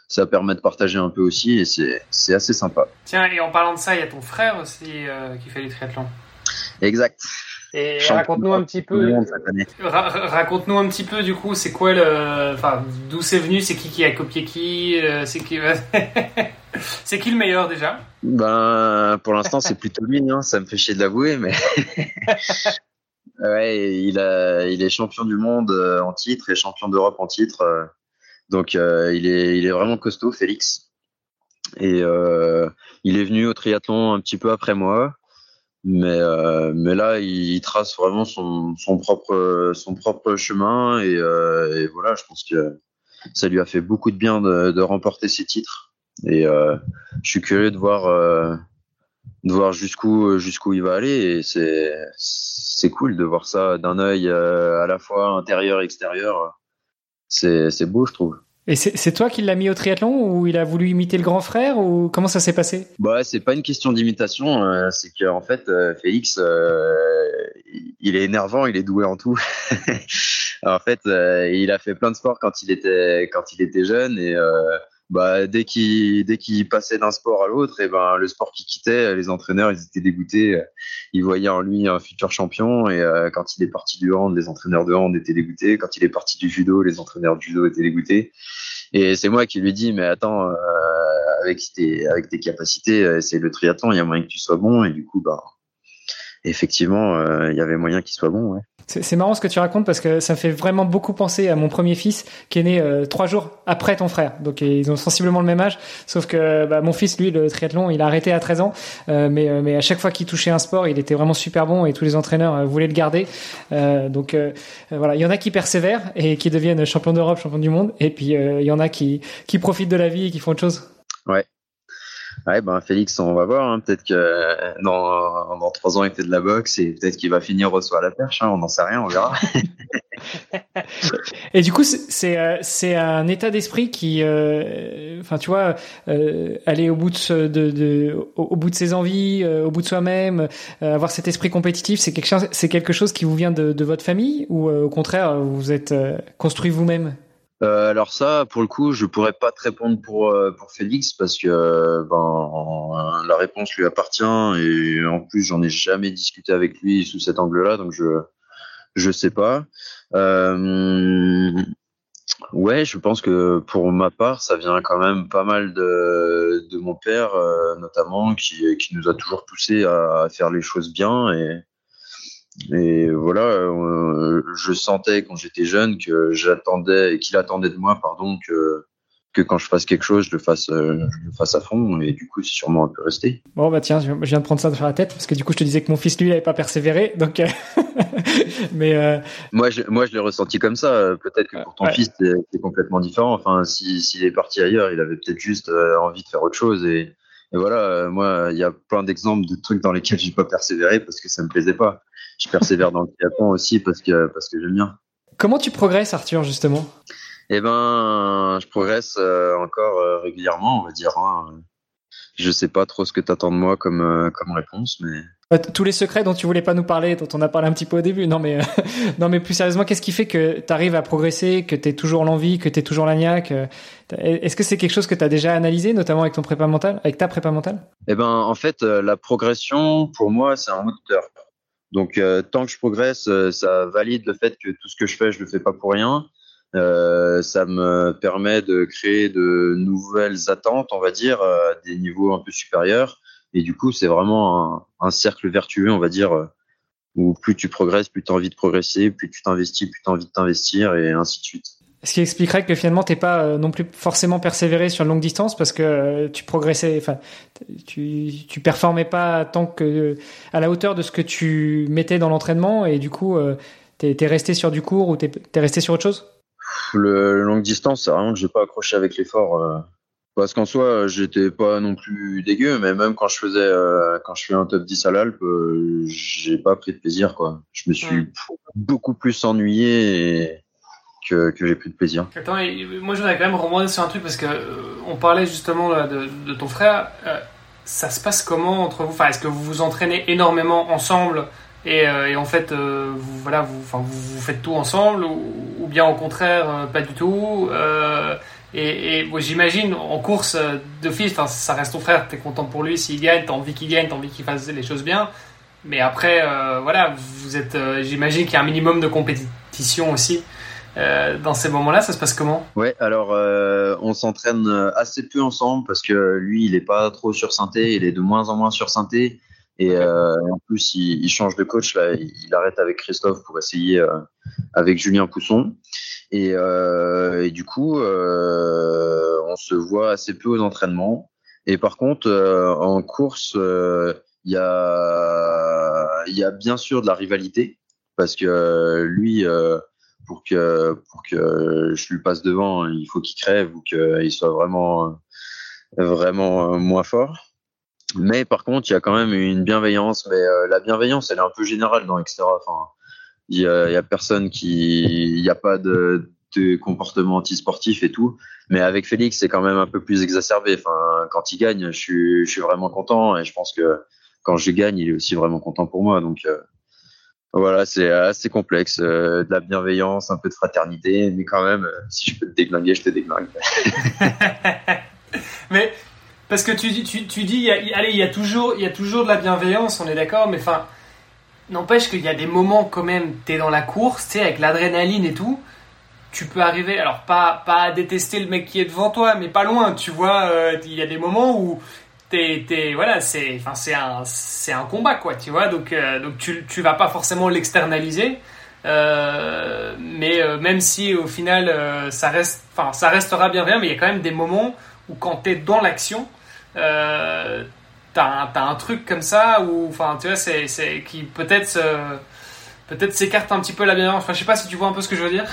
ça permet de partager un peu aussi et c'est assez sympa tiens et en parlant de ça il y a ton frère aussi euh, qui fait les triathlons exact et raconte-nous un petit peu. Raconte-nous un petit peu du coup, c'est quoi le, enfin, d'où c'est venu, c'est qui qui a copié qui, c'est qui. C'est qui le meilleur déjà? Ben, pour l'instant, c'est plutôt lui. Hein. Ça me fait chier de l'avouer, mais ouais, il est champion du monde euh, en titre et champion d'Europe en titre. Euh. Donc, euh, il est, vraiment costaud, Félix. Et il est venu au triathlon un petit peu après moi, mais là, il, trace vraiment son, propre, chemin et, voilà, je pense que ça lui a fait beaucoup de bien de, de remporter ses titres. Et je suis curieux de voir, de voir jusqu'où jusqu'où il va aller. Et c'est c'est cool de voir ça d'un œil euh, à la fois intérieur et extérieur. C'est c'est beau, je trouve. Et c'est toi qui l'as mis au triathlon ou il a voulu imiter le grand frère ou comment ça s'est passé? Bah c'est pas une question d'imitation, euh, c'est qu'en fait euh, Félix euh, il est énervant, il est doué en tout. en fait il a fait plein de sports quand il était quand il était jeune et bah, dès qu'il dès qu'il passait d'un sport à l'autre, et ben le sport qui quittait, les entraîneurs ils étaient dégoûtés. Ils voyaient en lui un futur champion. Et euh, quand il est parti du hand, les entraîneurs de hand étaient dégoûtés. Quand il est parti du judo, les entraîneurs du judo étaient dégoûtés. Et c'est moi qui lui dis mais attends, euh, avec tes avec tes capacités, euh, c'est le triathlon, il y a moyen que tu sois bon. Et du coup bah effectivement, il y avait moyen qu'il soit bon. Ouais. C'est marrant ce que tu racontes parce que ça me fait vraiment beaucoup penser à mon premier fils qui est né euh, trois jours après ton frère. Donc ils ont sensiblement le même âge, sauf que bah, mon fils, lui, le triathlon, il a arrêté à 13 ans, euh, mais, euh, mais à chaque fois qu'il touchait un sport, il était vraiment super bon et tous les entraîneurs voulaient le garder. donc voilà, il y en a qui persévèrent et qui deviennent champions d'Europe, champions du monde, et puis il y en a qui, qui profitent de la vie et qui font autre chose. Ouais, Ouais, ben Félix, on va voir. Hein. Peut-être que euh, dans, dans trois ans, il fait de la boxe et peut-être qu'il va finir reçoit la perche. Hein. On n'en sait rien, on verra. et du coup, c'est euh, c'est un état d'esprit qui, euh, enfin, tu vois, aller au bout de, de, de, au bout de ses envies, au bout de soi-même, avoir cet esprit compétitif, c'est quelque chose, c'est quelque chose qui vous vient de, de votre famille ou au contraire, vous êtes construit vous-même? Euh, alors ça, pour le coup, je pourrais pas te répondre pour euh, pour Félix parce que ben la réponse lui appartient et en plus j'en ai jamais discuté avec lui sous cet angle-là, donc je je sais pas. Euh, ouais, je pense que pour ma part, ça vient quand même pas mal de de mon père notamment qui qui nous a toujours poussé à faire les choses bien et et voilà, euh, je sentais quand j'étais jeune que j'attendais, qu'il attendait de moi, pardon, que que quand je fasse quelque chose, je le fasse, euh, je le fasse à fond. Et du coup, c'est sûrement un peu resté. Bon bah tiens, je viens de prendre ça sur la tête parce que du coup, je te disais que mon fils lui, il avait pas persévéré, donc. Euh, mais moi, je, moi, je l'ai ressenti comme ça. Peut-être que pour ton fils, c'est complètement différent. Enfin, s'il est parti ailleurs, il avait peut-être juste envie de faire autre chose et Et voilà, moi, il y a plein d'exemples de trucs dans lesquels j'ai pas persévéré parce que ça me plaisait pas. Je persévère dans le triathlon aussi parce que parce que j'aime bien. Comment tu progresses, Arthur, justement? Eh ben, je progresse encore régulièrement, on va dire. Hein. Je sais pas trop ce que tu attends de moi comme comme réponse, mais tous les secrets dont tu voulais pas nous parler, dont on a parlé un petit peu au début. Non, mais, non, mais plus sérieusement, qu'est-ce qui fait que tu arrives à progresser, que tu es toujours l'envie, que tu es toujours l'agnac euh, Est-ce que c'est quelque chose que tu as déjà analysé, notamment avec ton prépa mental, avec ta prépa mentale? Eh ben, en fait, euh, la progression, pour moi, c'est un moteur. Donc, euh, tant que je progresse, ça valide le fait que tout ce que je fais, je le fais pas pour rien. ça me permet de créer de nouvelles attentes, on va dire, à des niveaux un peu supérieurs. Et du coup, c'est vraiment un, cercle vertueux, on va dire, euh, où plus tu progresses, plus tu as envie de progresser, plus tu t'investis, plus tu as envie de t'investir, et ainsi de suite. Ce qui expliquerait que finalement, t'es pas euh, non plus forcément persévéré sur longue distance parce que euh, tu progressais, enfin, tu, tu performais pas tant que à la hauteur de ce que tu mettais dans l'entraînement et du coup, t'es es resté sur du court ou t'es es resté sur autre chose? Le longue distance, c'est vraiment que j'ai pas accroché avec l'effort. Parce qu'en soi, j'étais pas non plus dégueu, mais même quand je faisais, euh, quand je fais un top 10 à l'Alpe, euh, j'ai pas pris de plaisir, quoi. Je me suis beaucoup plus ennuyé que, j'ai pris de plaisir. Attends, moi j'aurais quand même remonté sur un truc parce que euh, on parlait justement de, ton frère. ça se passe comment entre vous? Enfin, est-ce que vous vous entraînez énormément ensemble et, et en fait, vous, voilà, vous, faites tout ensemble ou, bien au contraire, pas du tout? Et, et j'imagine en course euh, fils, ça reste ton frère, tu es content pour lui s'il gagne, t'as envie qu'il gagne, t'as envie qu'il fasse les choses bien. Mais après, euh, voilà, vous êtes, euh, j'imagine qu'il y a un minimum de compétition aussi. Euh, dans ces moments-là, ça se passe comment? Ouais, alors on s'entraîne assez peu ensemble parce que lui, il est pas trop sur synthé, il est de moins en moins sur synthé. Et en plus, il, il, change de coach là, il, arrête avec Christophe pour essayer avec Julien Pousson. Et, euh, et du coup, euh, on se voit assez peu aux entraînements. Et par contre, euh, en course, euh, il y, a, y a bien sûr de la rivalité parce que lui, pour que pour que je lui passe devant, il faut qu'il crève ou qu'il soit vraiment vraiment moins fort. Mais par contre, il y a quand même une bienveillance. Mais la bienveillance, elle est un peu générale dans etc. Enfin, il y a, y a, personne qui, il n'y a pas de, de comportement antisportif et tout. Mais avec Félix, c'est quand même un peu plus exacerbé. Enfin, quand il gagne, je suis, je suis vraiment content et je pense que quand je gagne, il est aussi vraiment content pour moi. Donc euh, voilà, c'est assez complexe, euh, de la bienveillance, un peu de fraternité, mais quand même, euh, si je peux te déglinguer, je te déglingue. mais parce que tu, tu, tu dis, allez, il y a toujours, y a toujours de la bienveillance, on est d'accord, mais enfin N'empêche qu'il y a des moments quand même, t'es dans la course, tu sais, avec l'adrénaline et tout, tu peux arriver, alors pas, pas à détester le mec qui est devant toi, mais pas loin, tu vois, euh, il y a des moments où t'es, t'es voilà, c'est, enfin, c'est un, c'est un combat, quoi, tu vois, donc, euh, donc tu, tu vas pas forcément l'externaliser, euh, mais même si au final ça reste, enfin, ça restera bien bien, mais il y a quand même des moments où quand t'es dans l'action, t'as un, un truc comme ça où, enfin, tu vois, c'est, c'est qui peut-être peut-être s'écarte un petit peu la bienveillance. Enfin, je sais pas si tu vois un peu ce que je veux dire.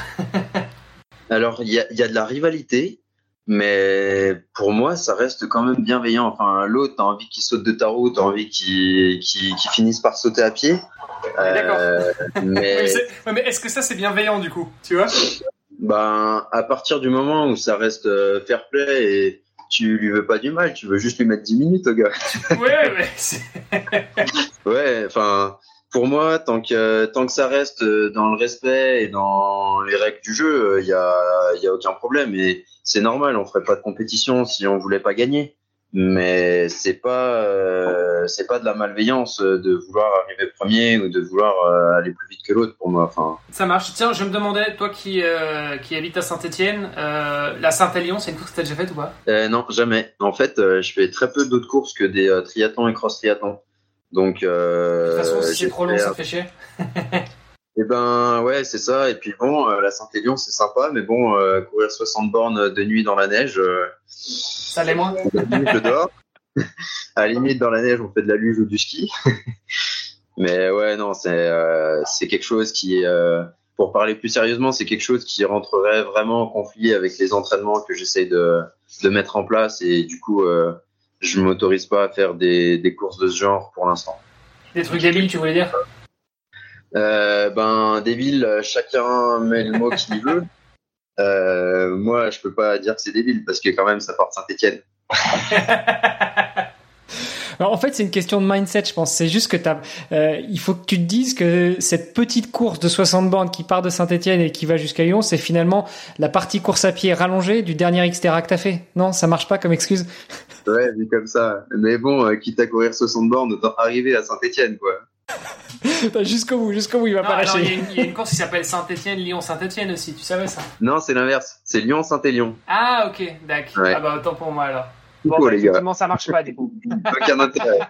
Alors, il y a, y a, de la rivalité, mais pour moi, ça reste quand même bienveillant. Enfin, l'autre, t'as envie qu'il saute de ta route, t'as envie qu'il qu finisse par sauter à pied. D'accord. Euh, mais, mais est-ce que ça, c'est bienveillant du coup Tu vois? Ben, à partir du moment où ça reste euh, fair play et tu lui veux pas du mal, tu veux juste lui mettre 10 minutes au gars. ouais, ouais. ouais, enfin, pour moi, tant que tant que ça reste dans le respect et dans les règles du jeu, il y a y a aucun problème et c'est normal. On ferait pas de compétition si on voulait pas gagner. Mais c'est pas euh, c'est pas de la malveillance de vouloir arriver premier ou de vouloir euh, aller plus vite que l'autre pour moi. Enfin. Ça marche. Tiens, je me demandais, toi qui euh, qui habites à Saint-Étienne, la Saint-Élion, c'est une course que t'as déjà faite ou pas? Non, jamais. En fait, je fais très peu d'autres courses que des triathlons et cross triathlons. Donc, euh, de toute façon, si c'est trop long, ça fait chier. Eh ben ouais, c'est ça. Et puis bon, euh, la Saint-Élion, c'est sympa, mais bon, euh, courir 60 bornes de nuit dans la neige, euh, ça l'est moins. je dors. à la limite, dans la neige, on fait de la luge ou du ski. mais ouais, non, c'est euh, c'est quelque chose qui, pour parler plus sérieusement, c'est quelque chose qui rentrerait vraiment en conflit avec les entraînements que j'essaie de de mettre en place et du coup je m'autorise pas à faire des, des courses de ce genre pour l'instant. Des trucs débiles, tu voulais dire? Euh, Ben débile, chacun met le mot qu'il veut. Euh, moi, je peux pas dire que c'est débile parce que quand même, ça part de Saint-Etienne. en fait, c'est une question de mindset, je pense. C'est juste que t'as, euh, il faut que tu te dises que cette petite course de 60 bandes qui part de Saint-Etienne et qui va jusqu'à Lyon, c'est finalement la partie course à pied rallongée du dernier Xterra que t'as fait. Non, ça marche pas comme excuse. Ouais, vu comme ça. Mais bon, euh, quitte à courir 60 bornes, autant arriver à Saint-Etienne, quoi. Jusqu'au bout, jusqu'au bout, il va pas lâcher. Il y, a une course qui s'appelle Saint-Etienne, Lyon-Saint-Etienne aussi, tu savais ça? Non, c'est l'inverse. C'est Lyon-Saint-Élion. Ah, ok, d'accord. Ah bah autant pour moi alors. Bon, bah, les gars. ça marche pas du coup. Aucun intérêt.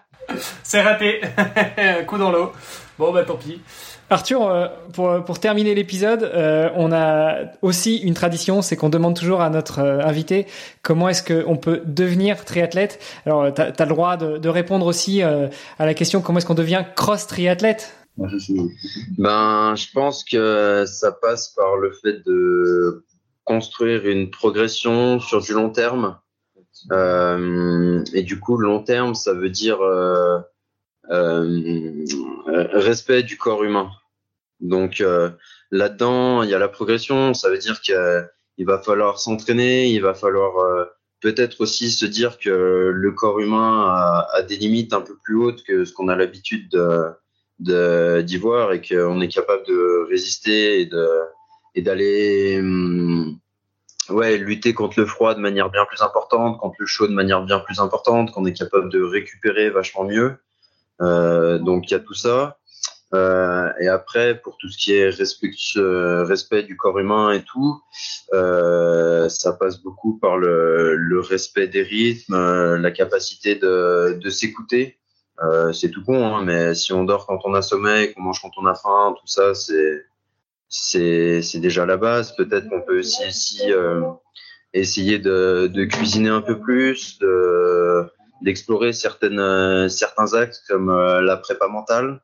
C'est raté. Coup dans l'eau. Bon, bah tant pis. Arthur, euh, pour, pour terminer l'épisode, euh, on a aussi une tradition, c'est qu'on demande toujours à notre euh, invité comment est-ce qu'on peut devenir triathlète. Alors, tu as, le droit de, de répondre aussi à la question comment est-ce qu'on devient cross-triathlète? Ben, je pense que ça passe par le fait de construire une progression sur du long terme. Euh, et du coup, long terme, ça veut dire euh, euh, respect du corps humain. Donc là-dedans, il y a la progression. Ça veut dire qu'il va falloir s'entraîner, il va falloir peut-être aussi se dire que le corps humain a, des limites un peu plus hautes que ce qu'on a l'habitude d'y voir et qu'on est capable de résister et de et d'aller hum, ouais, lutter contre le froid de manière bien plus importante, contre le chaud de manière bien plus importante, qu'on est capable de récupérer vachement mieux. Euh, donc il y a tout ça. Euh, et après, pour tout ce qui est respect, euh, du corps humain et tout, euh, ça passe beaucoup par le, le respect des rythmes, euh, la capacité de, de s'écouter. C'est tout con, hein, mais si on dort quand on a sommeil, qu'on mange quand on a faim, tout ça, c'est c'est déjà la base. Peut-être qu'on peut aussi, aussi euh, essayer de, de, cuisiner un peu plus, de d'explorer certaines certains axes comme euh, la prépa mentale.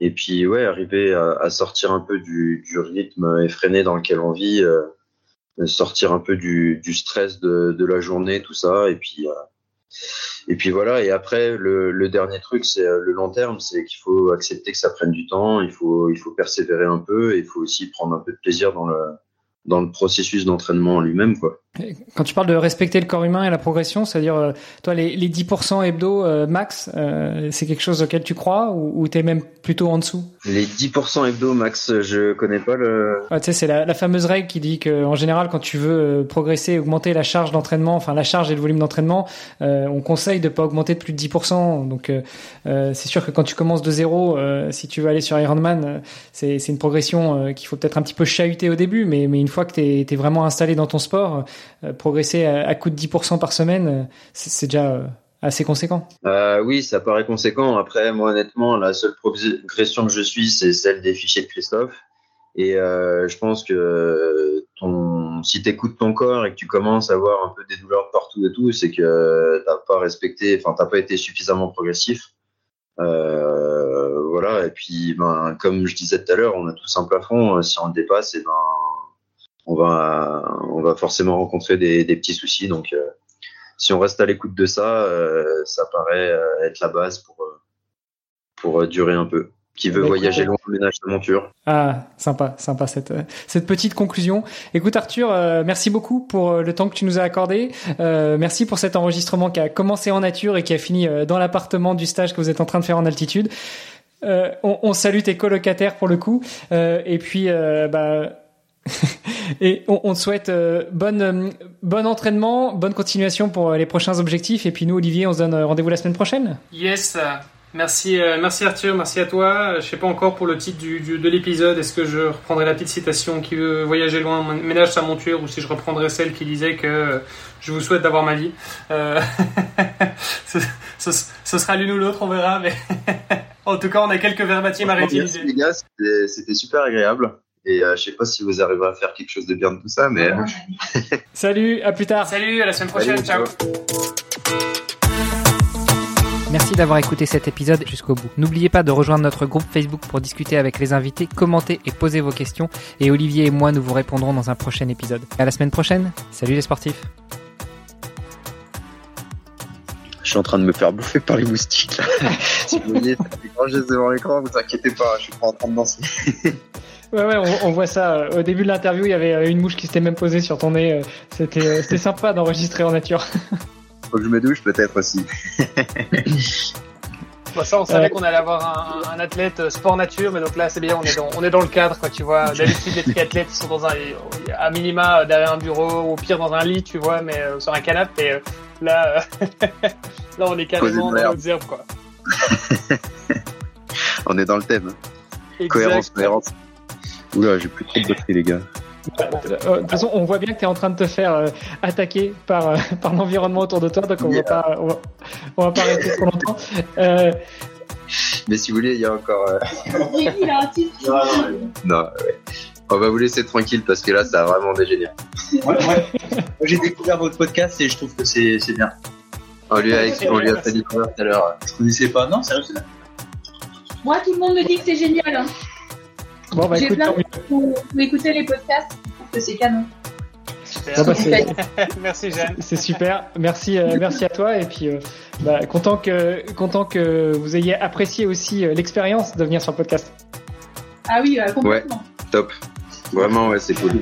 Et puis ouais, arriver à, à sortir un peu du, du, rythme effréné dans lequel on vit, euh, sortir un peu du, du stress de, de, la journée, tout ça, et puis euh, et puis voilà, et après, le, dernier truc, c'est euh, le long terme, c'est qu'il faut accepter que ça prenne du temps, il faut, il faut persévérer un peu, il faut aussi prendre un peu de plaisir dans le, dans le processus d'entraînement lui-même, quoi. Quand tu parles de respecter le corps humain et la progression, c'est-à-dire, euh, toi, les, les 10% hebdo euh, max, euh, c'est quelque chose auquel tu crois ou, ou tu es même plutôt en dessous? Les 10% hebdo max, je connais pas le... tu sais, c'est la, la, fameuse règle qui dit que en général, quand tu veux progresser, augmenter la charge d'entraînement, enfin la charge et le volume d'entraînement, on conseille de pas augmenter de plus de 10%. Donc, c'est sûr que quand tu commences de zéro, si tu veux aller sur Ironman, c'est une progression qu'il faut peut-être un petit peu chahuter au début, mais, mais une fois que tu es, vraiment installé dans ton sport, euh, progresser à, à coup de 10% par semaine, euh, c'est déjà euh, assez conséquent. Oui, ça paraît conséquent. Après, moi, honnêtement, la seule progression que je suis, c'est celle des fichiers de Christophe. Et je pense que si tu écoutes ton corps et que tu commences à avoir un peu des douleurs partout et tout, c'est que t'as pas respecté, enfin, t'as pas été suffisamment progressif. Voilà. Et puis, ben, comme je disais tout à l'heure, on a tous un plafond. Si on le dépasse, et ben, on va, on va forcément rencontrer des, des petits soucis. Donc, euh, si on reste à l'écoute de ça, euh, ça paraît euh, être la base pour, pour durer un peu qui veut bah, voyager loin ménage de monture. Ah, sympa, sympa cette cette petite conclusion. Écoute Arthur, euh, merci beaucoup pour le temps que tu nous as accordé. Merci pour cet enregistrement qui a commencé en nature et qui a fini dans l'appartement du stage que vous êtes en train de faire en altitude. On, on, salue tes colocataires pour le coup. et puis, bah et on, on, te souhaite euh, bonne, euh, bon entraînement, bonne continuation pour euh, les prochains objectifs. Et puis nous, Olivier, on se donne rendez-vous la semaine prochaine. Yes. Merci, merci Arthur, merci à toi. Je sais pas encore pour le titre du, du, de l'épisode, est-ce que je reprendrai la petite citation qui veut voyager loin, ménage sa monture, ou si je reprendrai celle qui disait que je vous souhaite d'avoir ma vie. Euh, ce, ce, ce, sera l'une ou l'autre, on verra, mais en tout cas, on a quelques verbatims à réutiliser. Les gars, c'était super agréable. Et euh, je sais pas si vous arriverez à faire quelque chose de bien de tout ça, mais. Salut, à plus tard. Salut, à la semaine prochaine. Salut, ciao. Merci d'avoir écouté cet épisode jusqu'au bout. N'oubliez pas de rejoindre notre groupe Facebook pour discuter avec les invités, commenter et poser vos questions. Et Olivier et moi, nous vous répondrons dans un prochain épisode. À la semaine prochaine. Salut les sportifs. Je suis en train de me faire bouffer par les moustiques. Là. si vous voyez, quand je devant l'écran, vous inquiétez pas, je suis pas en train de danser. Ouais, ouais, on, on, voit ça. Au début de l'interview, il y avait une mouche qui s'était même posée sur ton nez. C'était, c'était sympa d'enregistrer en nature. Faut que je me douche peut-être aussi. Bon, ça, on savait qu'on allait avoir un, un, athlète sport nature, mais donc là, c'est bien, on est dans, on est dans le cadre, quoi, tu vois. D'habitude, les triathlètes, ils sont dans un, à minima, derrière un bureau, ou au pire dans un lit, tu vois, mais euh, sur un canapé. Et, euh, là, euh, là, on est carrément dans zerbe, quoi. on est dans le thème. Exact. Cohérence, cohérence. Oula, j'ai plus trop de batterie, les gars. De toute façon, on voit bien que tu es en train de te faire euh, attaquer par, euh, par l'environnement autour de toi, donc on, yeah. va pas, on, va, on va pas arrêter trop longtemps. Euh... Mais si vous voulez, il y a encore. Euh... non, ouais. On va vous laisser tranquille parce que là, ça a vraiment dégénéré. Ouais, ouais. J'ai découvert votre podcast et je trouve que c'est bien. On lui a, on lui a fait découvrir tout à l'heure. Je connaissais pas. Non, sérieux, c'est Moi, tout le monde me dit que c'est génial. Hein. Bon, bah, J'ai écoute, plein pour, pour écouter les podcasts. Je trouve que c'est canon. Bon, bah, c'est, Merci Jeanne. c'est super. Merci, euh, merci à toi. Et puis, euh, bah, content que, content que vous ayez apprécié aussi euh, l'expérience de venir sur le podcast. Ah oui, complètement. Ouais, top. Vraiment, ouais, c'est cool.